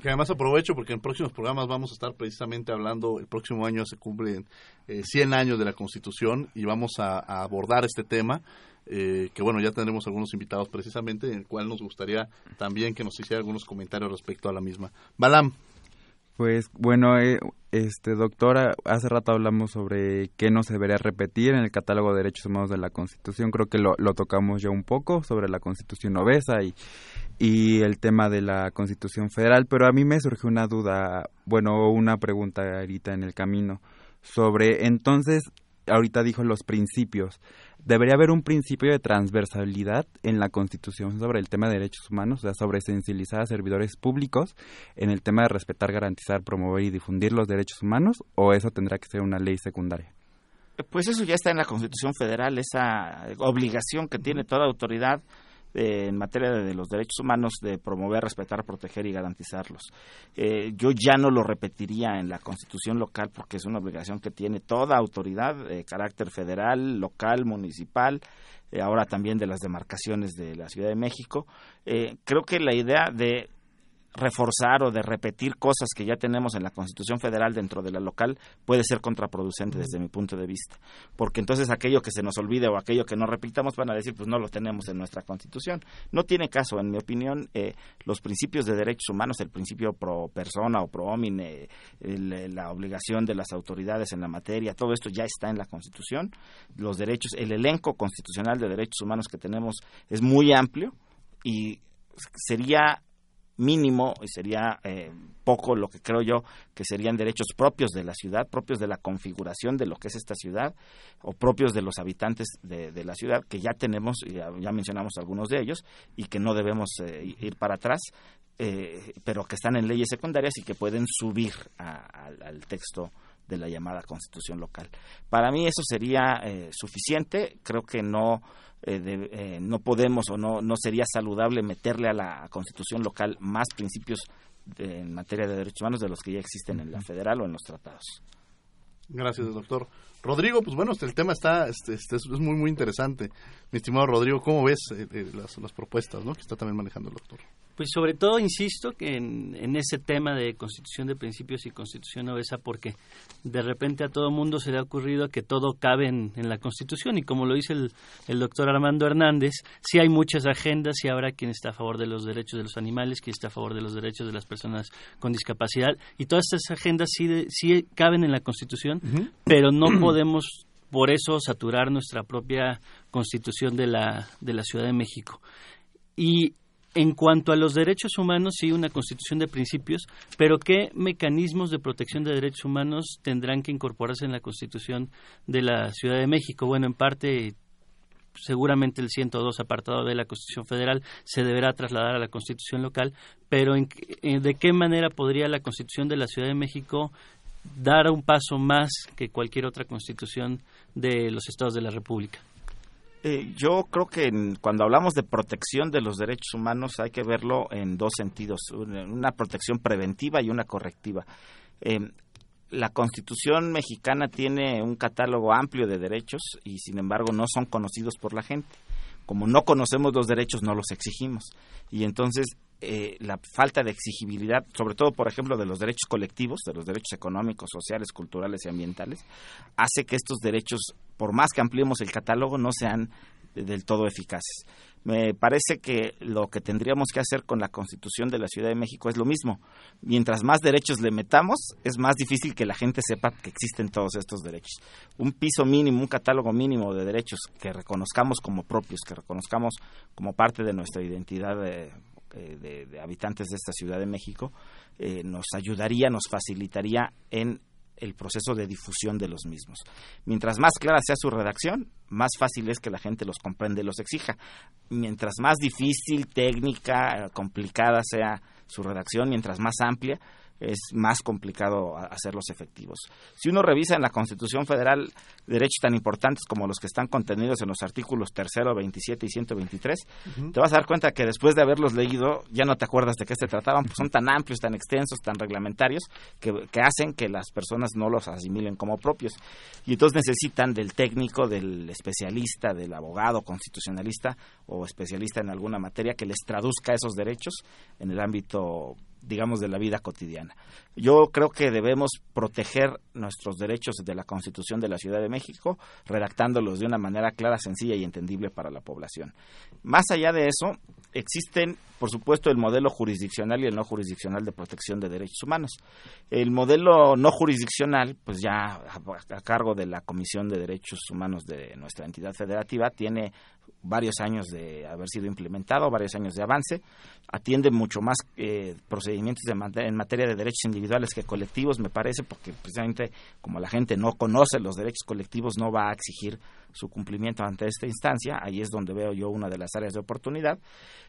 Que además aprovecho porque en próximos programas vamos a estar precisamente hablando, el próximo año se cumplen eh, 100 años de la Constitución y vamos a, a abordar este tema, eh, que bueno, ya tendremos algunos invitados precisamente, en el cual nos gustaría también que nos hiciera algunos comentarios respecto a la misma. Balam. Pues bueno, eh, este doctora, hace rato hablamos sobre qué no se debería repetir en el catálogo de derechos humanos de la Constitución. Creo que lo, lo tocamos ya un poco sobre la Constitución obesa y, y el tema de la Constitución Federal, pero a mí me surgió una duda, bueno, una pregunta ahorita en el camino sobre entonces, ahorita dijo los principios. ¿Debería haber un principio de transversalidad en la Constitución sobre el tema de derechos humanos, o sea, sobre sensibilizar a servidores públicos en el tema de respetar, garantizar, promover y difundir los derechos humanos, o eso tendrá que ser una ley secundaria? Pues eso ya está en la Constitución Federal, esa obligación que tiene toda autoridad eh, en materia de, los derechos humanos de promover, respetar, proteger y garantizarlos. Eh, yo ya no lo repetiría en la constitución local porque es una obligación que tiene toda autoridad de carácter federal, local, municipal, eh, ahora también de las demarcaciones de la Ciudad de México. Eh, creo que la idea de reforzar o de repetir cosas que ya tenemos en la Constitución Federal dentro de la local puede ser contraproducente desde mi punto de vista, porque entonces aquello que se nos olvide o aquello que no repitamos van a decir pues no lo tenemos en nuestra Constitución. No tiene caso, en mi opinión, eh, los principios de derechos humanos, el principio pro persona o pro homine, el, la obligación de las autoridades en la materia, todo esto ya está en la Constitución. Los derechos, el elenco constitucional de derechos humanos que tenemos es muy amplio y sería mínimo y sería eh, poco lo que creo yo que serían derechos propios de la ciudad, propios de la configuración de lo que es esta ciudad o propios de los habitantes de, la ciudad que ya tenemos, ya, ya, mencionamos algunos de ellos y que no debemos eh, ir para atrás, eh, pero que están en leyes secundarias y que pueden subir al texto de la llamada constitución local. Para mí eso sería eh, suficiente, creo que no eh, de, eh, no podemos o no, no sería saludable meterle a la constitución local más principios de, en materia de derechos humanos de los que ya existen en la federal o en los tratados. Gracias, doctor. Rodrigo, pues bueno, el tema está este, este, es muy, muy interesante. Mi estimado Rodrigo, ¿cómo ves eh, las, las, propuestas ¿no? que está también manejando el doctor? Pues sobre todo insisto que en, en, ese tema de constitución de principios y constitución obesa, porque de repente a todo mundo se le ha ocurrido que todo cabe en, en la constitución y como lo dice el, el, doctor Armando Hernández, sí hay muchas agendas y habrá quien está a favor de los derechos de los animales, quien está a favor de los derechos de las personas con discapacidad y todas estas agendas sí, de, sí caben en la constitución, uh -huh. pero no podemos por eso saturar nuestra propia constitución de la, de la Ciudad de México. Y en cuanto a los derechos humanos, sí, una constitución de principios, pero ¿qué mecanismos de protección de derechos humanos tendrán que incorporarse en la constitución de la Ciudad de México? Bueno, en parte seguramente el 102 apartado de la Constitución Federal se deberá trasladar a la Constitución local, pero en, en, ¿de qué manera podría la Constitución de la Ciudad de México dar un paso más que cualquier otra constitución de los estados de la República? Eh, yo creo que en, cuando hablamos de protección de los derechos humanos hay que verlo en dos sentidos, una protección preventiva y una correctiva. Eh, la Constitución mexicana tiene un catálogo amplio de derechos y sin embargo no son conocidos por la gente. Como no conocemos los derechos, no los exigimos. Y entonces eh, la falta de exigibilidad, sobre todo, por ejemplo, de los derechos colectivos, de los derechos económicos, sociales, culturales y ambientales, hace que estos derechos, por más que ampliemos el catálogo, no sean del todo eficaces. Me parece que lo que tendríamos que hacer con la Constitución de la Ciudad de México es lo mismo. Mientras más derechos le metamos, es más difícil que la gente sepa que existen todos estos derechos. Un piso mínimo, un catálogo mínimo de derechos que reconozcamos como propios, que reconozcamos como parte de nuestra identidad de, de, habitantes de esta Ciudad de México, eh, nos ayudaría, nos facilitaría en el proceso de difusión de los mismos. Mientras más clara sea su redacción, más fácil es que la gente los comprende y los exija. Mientras más difícil, técnica, complicada sea su redacción, mientras más amplia, es más complicado hacerlos efectivos. Si uno revisa en la Constitución Federal derechos tan importantes como los que están contenidos en los artículos 3, 27 y 123, uh -huh. te vas a dar cuenta que después de haberlos leído ya no te acuerdas de qué se trataban, pues son tan amplios, tan extensos, tan reglamentarios, que, que hacen que las personas no los asimilen como propios. Y entonces necesitan del técnico, del especialista, del abogado constitucionalista o especialista en alguna materia que les traduzca esos derechos en el ámbito digamos, de la vida cotidiana. Yo creo que debemos proteger nuestros derechos de la Constitución de la Ciudad de México, redactándolos de una manera clara, sencilla y entendible para la población. Más allá de eso, existen, por supuesto, el modelo jurisdiccional y el no jurisdiccional de protección de derechos humanos. El modelo no jurisdiccional, pues ya a, cargo de la Comisión de Derechos Humanos de nuestra entidad federativa, tiene varios años de haber sido implementado, varios años de avance, atiende mucho más eh, procedimientos en materia de derechos individuales que colectivos, me parece, porque precisamente como la gente no conoce los derechos colectivos, no va a exigir su cumplimiento ante esta instancia, ahí es donde veo yo una de las áreas de oportunidad.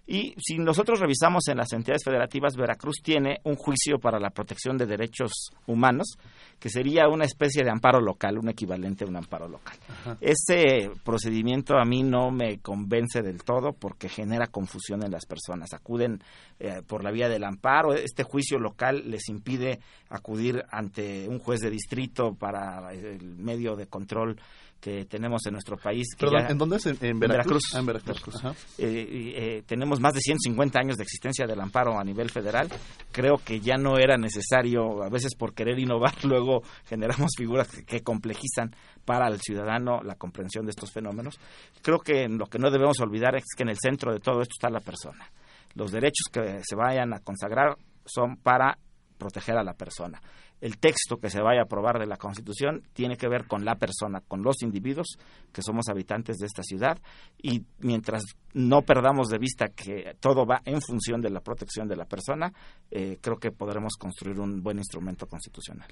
Y si nosotros revisamos en las entidades federativas, Veracruz tiene un juicio para la protección de derechos humanos, que sería una especie de amparo local, un equivalente a un amparo local. Ese procedimiento a mí no me convence del todo porque genera confusión en las personas. Acuden eh, por la vía del amparo, este juicio local les impide acudir ante un juez de distrito para el medio de control que tenemos en nuestro país. ¿en dónde es? ¿En, Veracruz? en Veracruz. Ah, eh, eh, tenemos más de 150 años de existencia del amparo a nivel federal. Creo que ya no era necesario, a veces por querer innovar, (laughs) luego generamos figuras que, complejizan para el ciudadano la comprensión de estos fenómenos. Creo que lo que no debemos olvidar es que en el centro de todo esto está la persona. Los derechos que se vayan a consagrar son para proteger a la persona el texto que se vaya a aprobar de la Constitución tiene que ver con la persona, con los individuos que somos habitantes de esta ciudad y mientras no perdamos de vista que todo va en función de la protección de la persona, eh, creo que podremos construir un buen instrumento constitucional.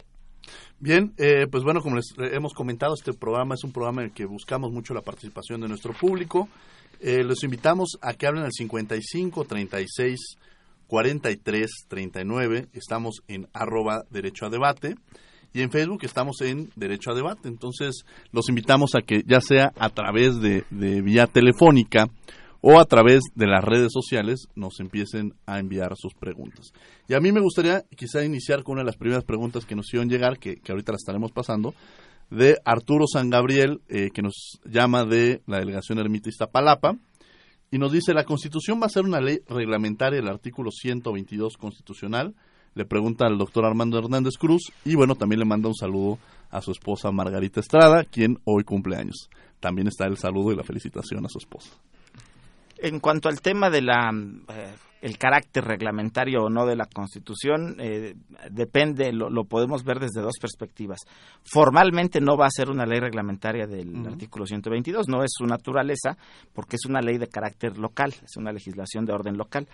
Bien, eh, pues bueno, como les hemos comentado, este programa es un programa en el que buscamos mucho la participación de nuestro público. Eh, los invitamos a que hablen al 55 36 43 39. Estamos en arroba derecho a debate. Y en Facebook estamos en Derecho a Debate. Entonces, los invitamos a que ya sea a través de, vía telefónica o a través de las redes sociales nos empiecen a enviar sus preguntas. Y a mí me gustaría quizá iniciar con una de las primeras preguntas que nos hicieron llegar, que, ahorita las estaremos pasando, de Arturo San Gabriel, eh, que nos llama de la delegación ermitista Palapa y nos dice, la Constitución va a ser una ley reglamentaria, el artículo 122 constitucional. Le pregunta al doctor Armando Hernández Cruz y bueno, también le manda un saludo a su esposa Margarita Estrada, quien hoy cumple años. También está el saludo y la felicitación a su esposa. En cuanto al tema de la eh, el carácter reglamentario o no de la Constitución eh, depende, lo, podemos ver desde dos perspectivas. Formalmente no va a ser una ley reglamentaria del artículo 122, no es su naturaleza, porque es una ley de carácter local, es una legislación de orden local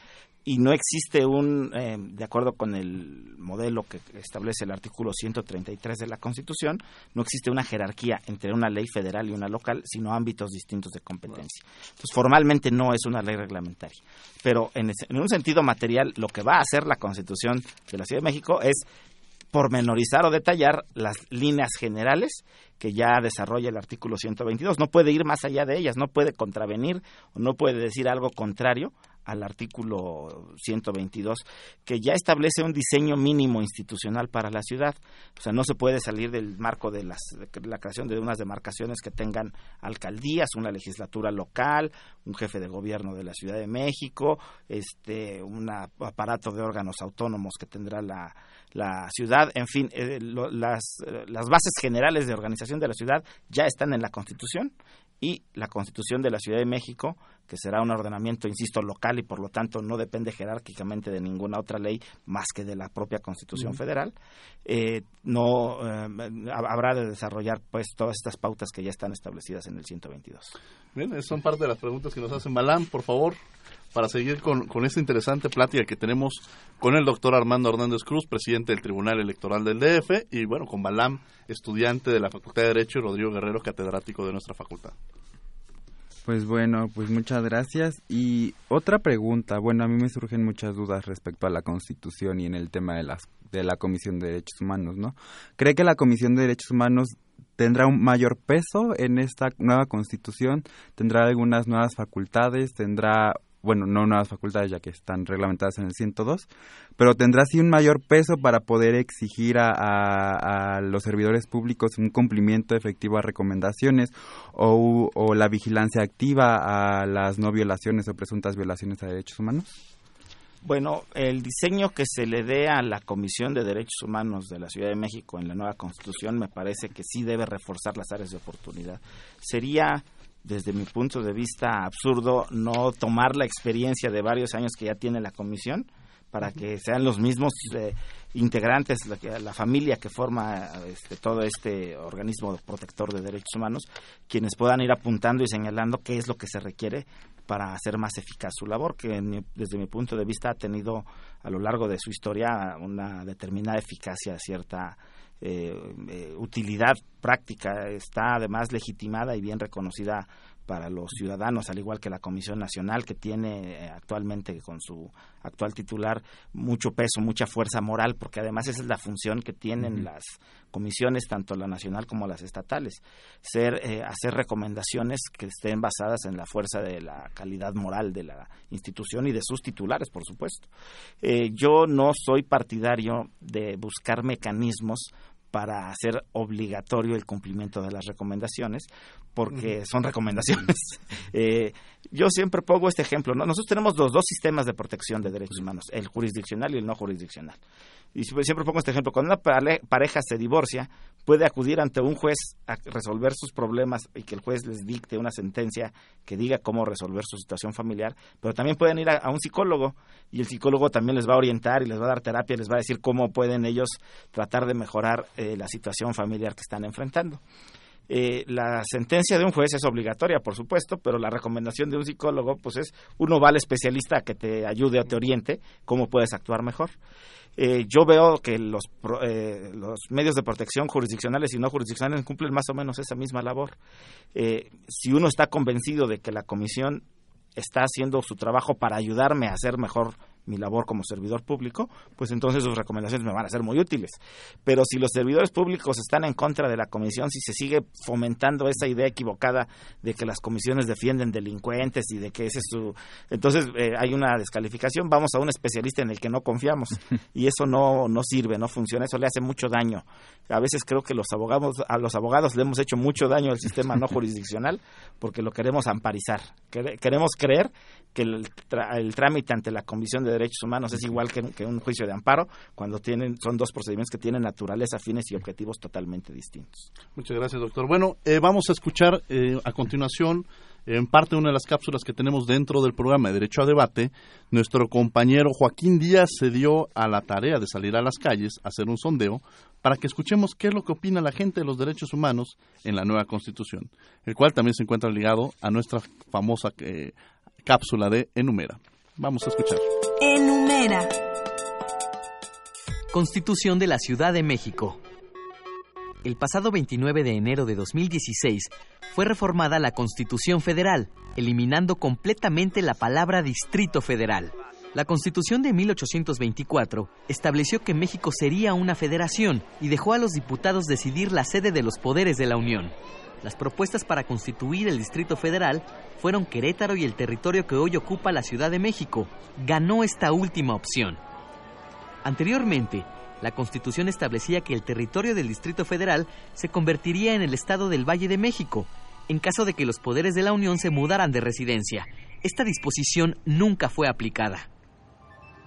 y no existe un, eh, de acuerdo con el modelo que establece el artículo 133 de la Constitución, no existe una jerarquía entre una ley federal y una local, sino ámbitos distintos de competencia. Entonces, formalmente no es una ley reglamentaria, pero en, en un sentido material, lo que va a hacer la Constitución de la Ciudad de México es pormenorizar o detallar las líneas generales que ya desarrolla el artículo 122. No puede ir más allá de ellas, no puede contravenir o no puede decir algo contrario al artículo 122, que ya establece un diseño mínimo institucional para la ciudad. O sea, no se puede salir del marco de, las, la creación de unas demarcaciones que tengan alcaldías, una legislatura local, un jefe de gobierno de la Ciudad de México, este, un aparato de órganos autónomos que tendrá la, la ciudad, en fin, eh, las, las bases generales de organización de la ciudad ya están en la Constitución y la Constitución de la Ciudad de México, que será un ordenamiento, insisto, local y por lo tanto no depende jerárquicamente de ninguna otra ley más que de la propia Constitución Federal, eh, no eh, habrá de desarrollar pues todas estas pautas que ya están establecidas en el 122. Bien, son parte de las preguntas que nos hacen Balán, por favor para seguir con, con, esta interesante plática que tenemos con el doctor Armando Hernández Cruz, presidente del Tribunal Electoral del DF, y bueno, con Balam, estudiante de la Facultad de Derecho, y Rodrigo Guerrero, catedrático de nuestra facultad. Pues bueno, pues muchas gracias. Y otra pregunta, bueno, a mí me surgen muchas dudas respecto a la Constitución y en el tema de, las, de la Comisión de Derechos Humanos, ¿no? ¿Cree que la Comisión de Derechos Humanos tendrá un mayor peso en esta nueva Constitución? ¿Tendrá algunas nuevas facultades? ¿Tendrá bueno, no nuevas facultades ya que están reglamentadas en el 102, pero tendrá sí un mayor peso para poder exigir a, los servidores públicos un cumplimiento efectivo a recomendaciones o, o, la vigilancia activa a las no violaciones o presuntas violaciones a derechos humanos? Bueno, el diseño que se le dé a la Comisión de Derechos Humanos de la Ciudad de México en la nueva Constitución me parece que sí debe reforzar las áreas de oportunidad. Sería, desde mi punto de vista, absurdo no tomar la experiencia de varios años que ya tiene la Comisión para que sean los mismos eh, integrantes, la, la, familia que forma este, todo este organismo protector de derechos humanos, quienes puedan ir apuntando y señalando qué es lo que se requiere para hacer más eficaz su labor, que desde mi punto de vista ha tenido a lo largo de su historia una determinada eficacia, cierta eh, eh, utilidad práctica, está además legitimada y bien reconocida para los ciudadanos, al igual que la Comisión Nacional, que tiene eh, actualmente con su actual titular mucho peso, mucha fuerza moral, porque además esa es la función que tienen las comisiones, tanto la nacional como las estatales, ser, eh, hacer recomendaciones que estén basadas en la fuerza de la calidad moral de la institución y de sus titulares, por supuesto. Eh, yo no soy partidario de buscar mecanismos para hacer obligatorio el cumplimiento de las recomendaciones, porque son recomendaciones. (laughs) eh, yo siempre pongo este ejemplo. ¿no? Nosotros tenemos los dos sistemas de protección de derechos humanos, el jurisdiccional y el no jurisdiccional. Y siempre pongo este ejemplo. Cuando una pareja se divorcia, puede acudir ante un juez a resolver sus problemas y que el juez les dicte una sentencia que diga cómo resolver su situación familiar, pero también pueden ir a, un psicólogo y el psicólogo también les va a orientar y les va a dar terapia, y les va a decir cómo pueden ellos tratar de mejorar eh, la situación familiar que están enfrentando. Eh, la sentencia de un juez es obligatoria, por supuesto, pero la recomendación de un psicólogo, pues es uno va al especialista a que te ayude o te oriente cómo puedes actuar mejor. Eh, yo veo que eh, los medios de protección jurisdiccionales y no jurisdiccionales cumplen más o menos esa misma labor. si uno está convencido de que la comisión está haciendo su trabajo para ayudarme a hacer mejor mi labor como servidor público, pues entonces sus recomendaciones me van a ser muy útiles. Pero si los servidores públicos están en contra de la comisión, si se sigue fomentando esa idea equivocada de que las comisiones defienden delincuentes y de que ese es su... Entonces eh, hay una descalificación, vamos a un especialista en el que no confiamos (laughs) y eso no, no sirve, no funciona, eso le hace mucho daño. A veces creo que los abogados, a los abogados le hemos hecho mucho daño al sistema no (laughs) jurisdiccional porque lo queremos amparizar. Queremos creer que el, el trámite ante la Comisión de Derechos Humanos es igual que, un juicio de amparo, cuando tienen son dos procedimientos que tienen naturaleza, fines y objetivos totalmente distintos. Muchas gracias, doctor. Bueno, eh, vamos a escuchar eh, a continuación en parte una de las cápsulas que tenemos dentro del programa de Derecho a Debate, nuestro compañero Joaquín Díaz se dio a la tarea de salir a las calles a hacer un sondeo para que escuchemos qué es lo que opina la gente de los derechos humanos en la nueva Constitución, el cual también se encuentra ligado a nuestra famosa eh, cápsula de Enumera. Vamos a escuchar. Enumera. Constitución de la Ciudad de México. El pasado 29 de enero de 2016 fue reformada la Constitución Federal, eliminando completamente la palabra Distrito Federal. La Constitución de 1824 estableció que México sería una federación y dejó a los diputados decidir la sede de los poderes de la Unión. Las propuestas para constituir el Distrito Federal fueron Querétaro y el territorio que hoy ocupa la Ciudad de México. Ganó esta última opción. Anteriormente, la Constitución establecía que el territorio del Distrito Federal se convertiría en el Estado del Valle de México, en caso de que los poderes de la Unión se mudaran de residencia. Esta disposición nunca fue aplicada.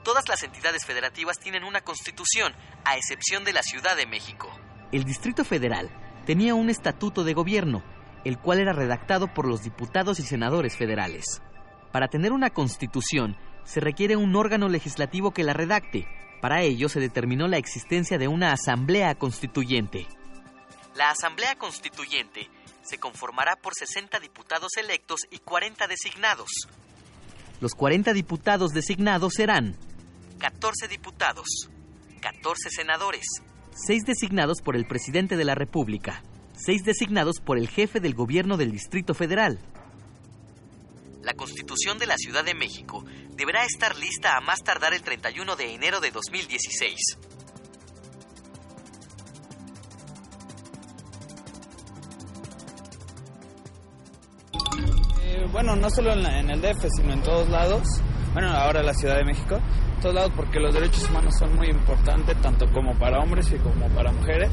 Todas las entidades federativas tienen una constitución, a excepción de la Ciudad de México. El Distrito Federal tenía un estatuto de gobierno, el cual era redactado por los diputados y senadores federales. Para tener una constitución, se requiere un órgano legislativo que la redacte. Para ello se determinó la existencia de una asamblea constituyente. La asamblea constituyente se conformará por 60 diputados electos y 40 designados. Los 40 diputados designados serán 14 diputados, 14 senadores, 6 designados por el presidente de la República, seis designados por el jefe del gobierno del Distrito Federal. La Constitución de la Ciudad de México deberá estar lista a más tardar el 31 de enero de 2016. Eh, bueno, no solo en, el DF, sino en todos lados. Bueno, ahora la Ciudad de México. En todos lados porque los derechos humanos son muy importantes, tanto como para hombres y como para mujeres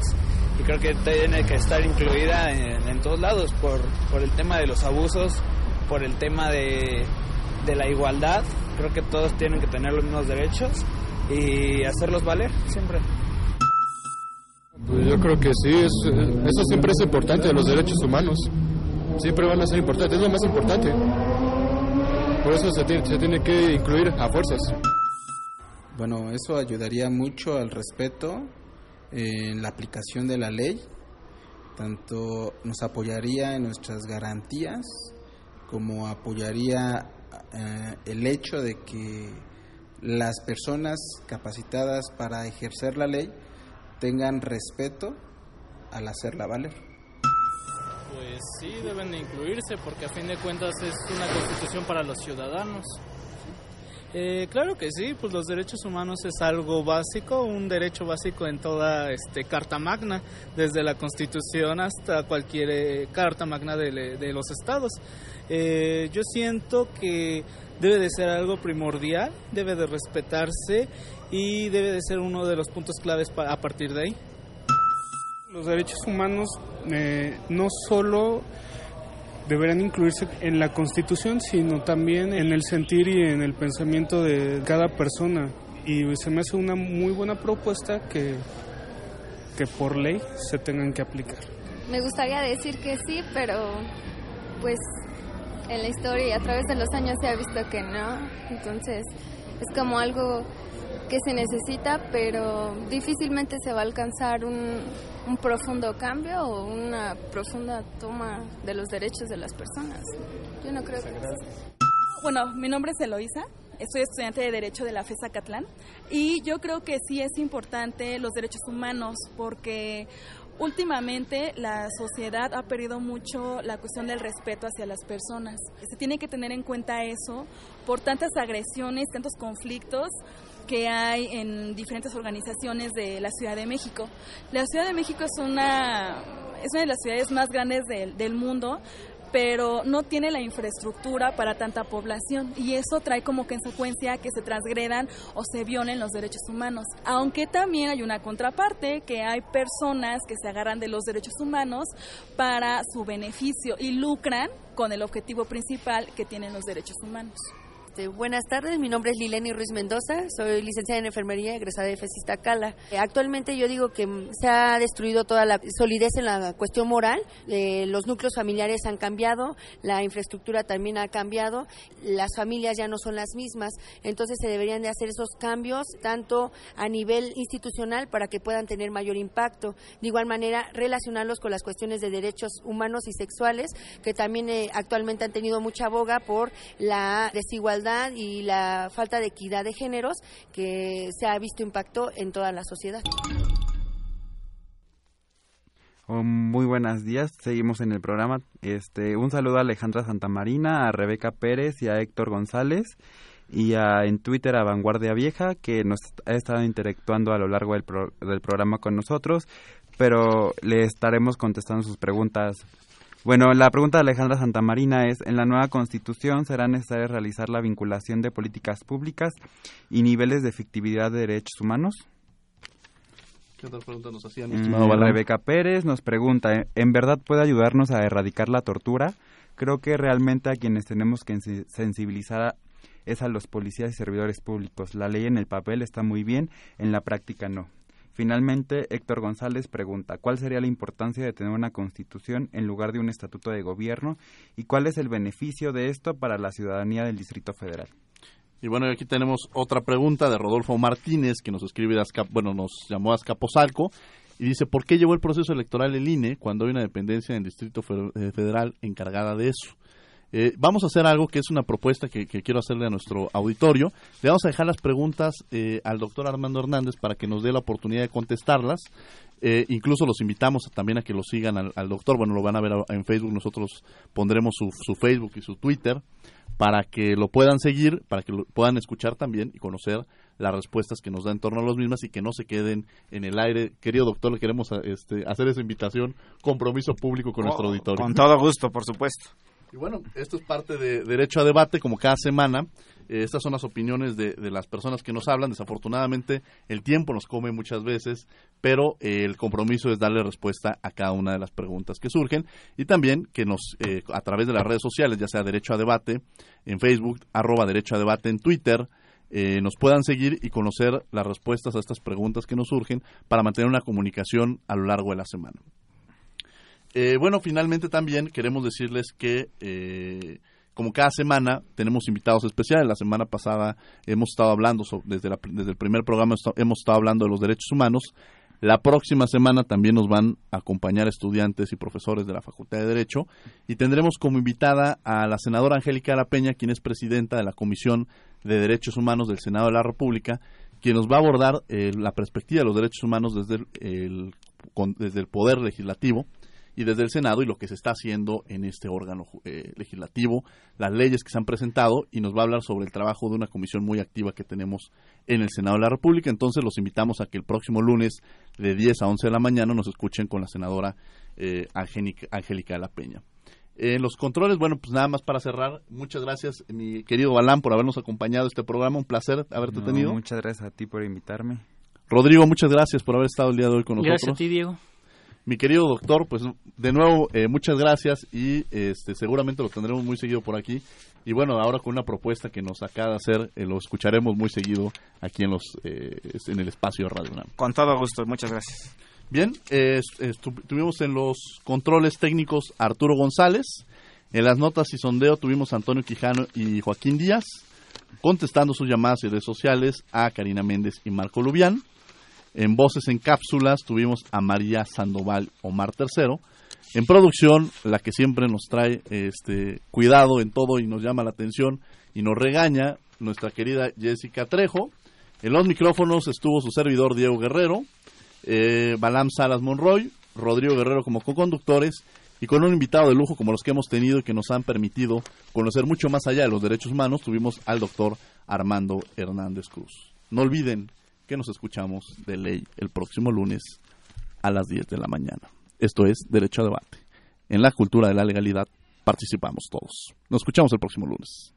y creo que tiene que estar incluida en, todos lados por, por, el tema de los abusos, por el tema de, de, la igualdad Creo que todos tienen que tener los mismos derechos y hacerlos valer siempre. Pues yo creo que sí, eso siempre es importante, los derechos humanos. Siempre van a ser importantes, es lo más importante. Por eso se tiene, se tiene que incluir a fuerzas. Bueno, eso ayudaría mucho al respeto en la aplicación de la ley. Tanto nos apoyaría en nuestras garantías como apoyaría eh, el hecho de que las personas capacitadas para ejercer la ley tengan respeto al hacerla valer. Pues sí, deben de incluirse porque a fin de cuentas es una constitución para los ciudadanos. Eh, claro que sí, pues los derechos humanos es algo básico, un derecho básico en toda este, Carta Magna, desde la Constitución hasta cualquier eh, Carta Magna de, los estados. Eh, yo siento que debe de ser algo primordial, debe de respetarse y debe de ser uno de los puntos claves a partir de ahí. Los derechos humanos eh, no solo deberán incluirse en la Constitución, sino también en el sentir y en el pensamiento de cada persona. Y se me hace una muy buena propuesta que, que por ley se tengan que aplicar. Me gustaría decir que sí, pero pues en la historia y a través de los años se ha visto que no. Entonces es como algo que se necesita, pero difícilmente se va a alcanzar un, un profundo cambio o una profunda toma de los derechos de las personas. Yo no creo que... Bueno, mi nombre es Eloisa. Soy estudiante de Derecho de la FESA Catlán y yo creo que sí es importante los derechos humanos porque Últimamente la sociedad ha perdido mucho la cuestión del respeto hacia las personas. Se tiene que tener en cuenta eso por tantas agresiones, tantos conflictos que hay en diferentes organizaciones de la Ciudad de México. La Ciudad de México es una, es una de las ciudades más grandes del, del mundo, pero no tiene la infraestructura para tanta población y eso trae como consecuencia que se transgredan o se violen los derechos humanos. Aunque también hay una contraparte, que hay personas que se agarran de los derechos humanos para su beneficio y lucran con el objetivo principal que tienen los derechos humanos. Este, buenas tardes, mi nombre es Lileni Ruiz Mendoza, soy licenciada en enfermería, egresada de FESISTA Cala. Eh, actualmente yo digo que se ha destruido toda la solidez en la cuestión moral, eh, los núcleos familiares han cambiado, la infraestructura también ha cambiado, las familias ya no son las mismas, entonces se deberían de hacer esos cambios tanto a nivel institucional para que puedan tener mayor impacto, de igual manera relacionarlos con las cuestiones de derechos humanos y sexuales que también eh, actualmente han tenido mucha boga por la desigualdad y la falta de equidad de géneros que se ha visto impacto en toda la sociedad. Oh, muy buenos días, seguimos en el programa. Este, un saludo a Alejandra Santamarina, a Rebeca Pérez y a Héctor González y a, en Twitter a Vanguardia Vieja que nos ha estado interactuando a lo largo del, del programa con nosotros, pero le estaremos contestando sus preguntas bueno, la pregunta de Alejandra Santamarina es, ¿en la nueva constitución será necesario realizar la vinculación de políticas públicas y niveles de efectividad de derechos humanos? ¿Qué otra pregunta nos hacían? Mm, Rebeca Pérez nos pregunta, ¿en verdad puede ayudarnos a erradicar la tortura? Creo que realmente a quienes tenemos que sensibilizar es a los policías y servidores públicos. La ley en el papel está muy bien, en la práctica no. Finalmente, Héctor González pregunta, ¿cuál sería la importancia de tener una constitución en lugar de un estatuto de gobierno y cuál es el beneficio de esto para la ciudadanía del Distrito Federal? Y bueno, aquí tenemos otra pregunta de Rodolfo Martínez, que nos escribe, bueno, nos llamó a Azcapotzalco, y dice, ¿por qué llevó el proceso electoral el INE cuando hay una dependencia en el Distrito eh, Federal encargada de eso? Eh, vamos a hacer algo que es una propuesta que, quiero hacerle a nuestro auditorio. Le vamos a dejar las preguntas eh, al doctor Armando Hernández para que nos dé la oportunidad de contestarlas. Eh, incluso los invitamos también a que lo sigan al, doctor. Bueno, lo van a ver en Facebook. Nosotros pondremos su, su, Facebook y su Twitter para que lo puedan seguir, para que lo puedan escuchar también y conocer las respuestas que nos da en torno a los mismas y que no se queden en el aire. Querido doctor, le queremos este, hacer esa invitación, compromiso público con nuestro auditorio. Con todo gusto, por supuesto. Y bueno, esto es parte de Derecho a Debate, como cada semana. Eh, estas son las opiniones de, las personas que nos hablan. Desafortunadamente, el tiempo nos come muchas veces, pero eh, el compromiso es darle respuesta a cada una de las preguntas que surgen y también que nos, eh, a través de las redes sociales, ya sea Derecho a Debate en Facebook, arroba Derecho a Debate en Twitter, nos puedan seguir y conocer las respuestas a estas preguntas que nos surgen para mantener una comunicación a lo largo de la semana. Eh, bueno, finalmente también queremos decirles que, eh, como cada semana, tenemos invitados especiales. La semana pasada hemos estado hablando, desde, desde el primer programa hemos estado hablando de los derechos humanos. La próxima semana también nos van a acompañar estudiantes y profesores de la Facultad de Derecho y tendremos como invitada a la senadora Angélica La Peña, quien es presidenta de la Comisión de Derechos Humanos del Senado de la República, quien nos va a abordar eh, la perspectiva de los derechos humanos desde el, desde el Poder Legislativo y desde el Senado y lo que se está haciendo en este órgano eh, legislativo, las leyes que se han presentado y nos va a hablar sobre el trabajo de una comisión muy activa que tenemos en el Senado de la República. Entonces los invitamos a que el próximo lunes de 10 a 11 de la mañana nos escuchen con la senadora eh, Angélica de la Peña. En los controles, bueno, pues nada más para cerrar, muchas gracias, mi querido Balán, por habernos acompañado a este programa. Un placer haberte tenido. Muchas gracias a ti por invitarme. Rodrigo, muchas gracias por haber estado el día de hoy con nosotros. Gracias a ti, Diego. Mi querido doctor, pues de nuevo eh, muchas gracias y este seguramente lo tendremos muy seguido por aquí. Y bueno, ahora con una propuesta que nos acaba de hacer, eh, lo escucharemos muy seguido aquí en los eh, en el espacio de Radio UNAM. Con todo gusto, muchas gracias. Bien, tuvimos en los controles técnicos Arturo González, en las notas y sondeo tuvimos a Antonio Quijano y Joaquín Díaz, contestando sus llamadas y redes sociales a Karina Méndez y Marco Lubián. En Voces en Cápsulas tuvimos a María Sandoval Omar III. En producción, la que siempre nos trae este cuidado en todo y nos llama la atención y nos regaña, nuestra querida Jessica Trejo. En los micrófonos estuvo su servidor Diego Guerrero, eh, Balam Salas Monroy, Rodrigo Guerrero como co-conductores y con un invitado de lujo como los que hemos tenido y que nos han permitido conocer mucho más allá de los derechos humanos, tuvimos al doctor Armando Hernández Cruz. No olviden que nos escuchamos de ley el próximo lunes a las 10 de la mañana. Esto es Derecho a Debate. En la cultura de la legalidad participamos todos. Nos escuchamos el próximo lunes.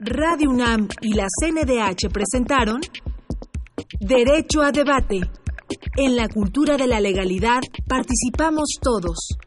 Radio UNAM y la CNDH presentaron Derecho a Debate. En la cultura de la legalidad participamos todos.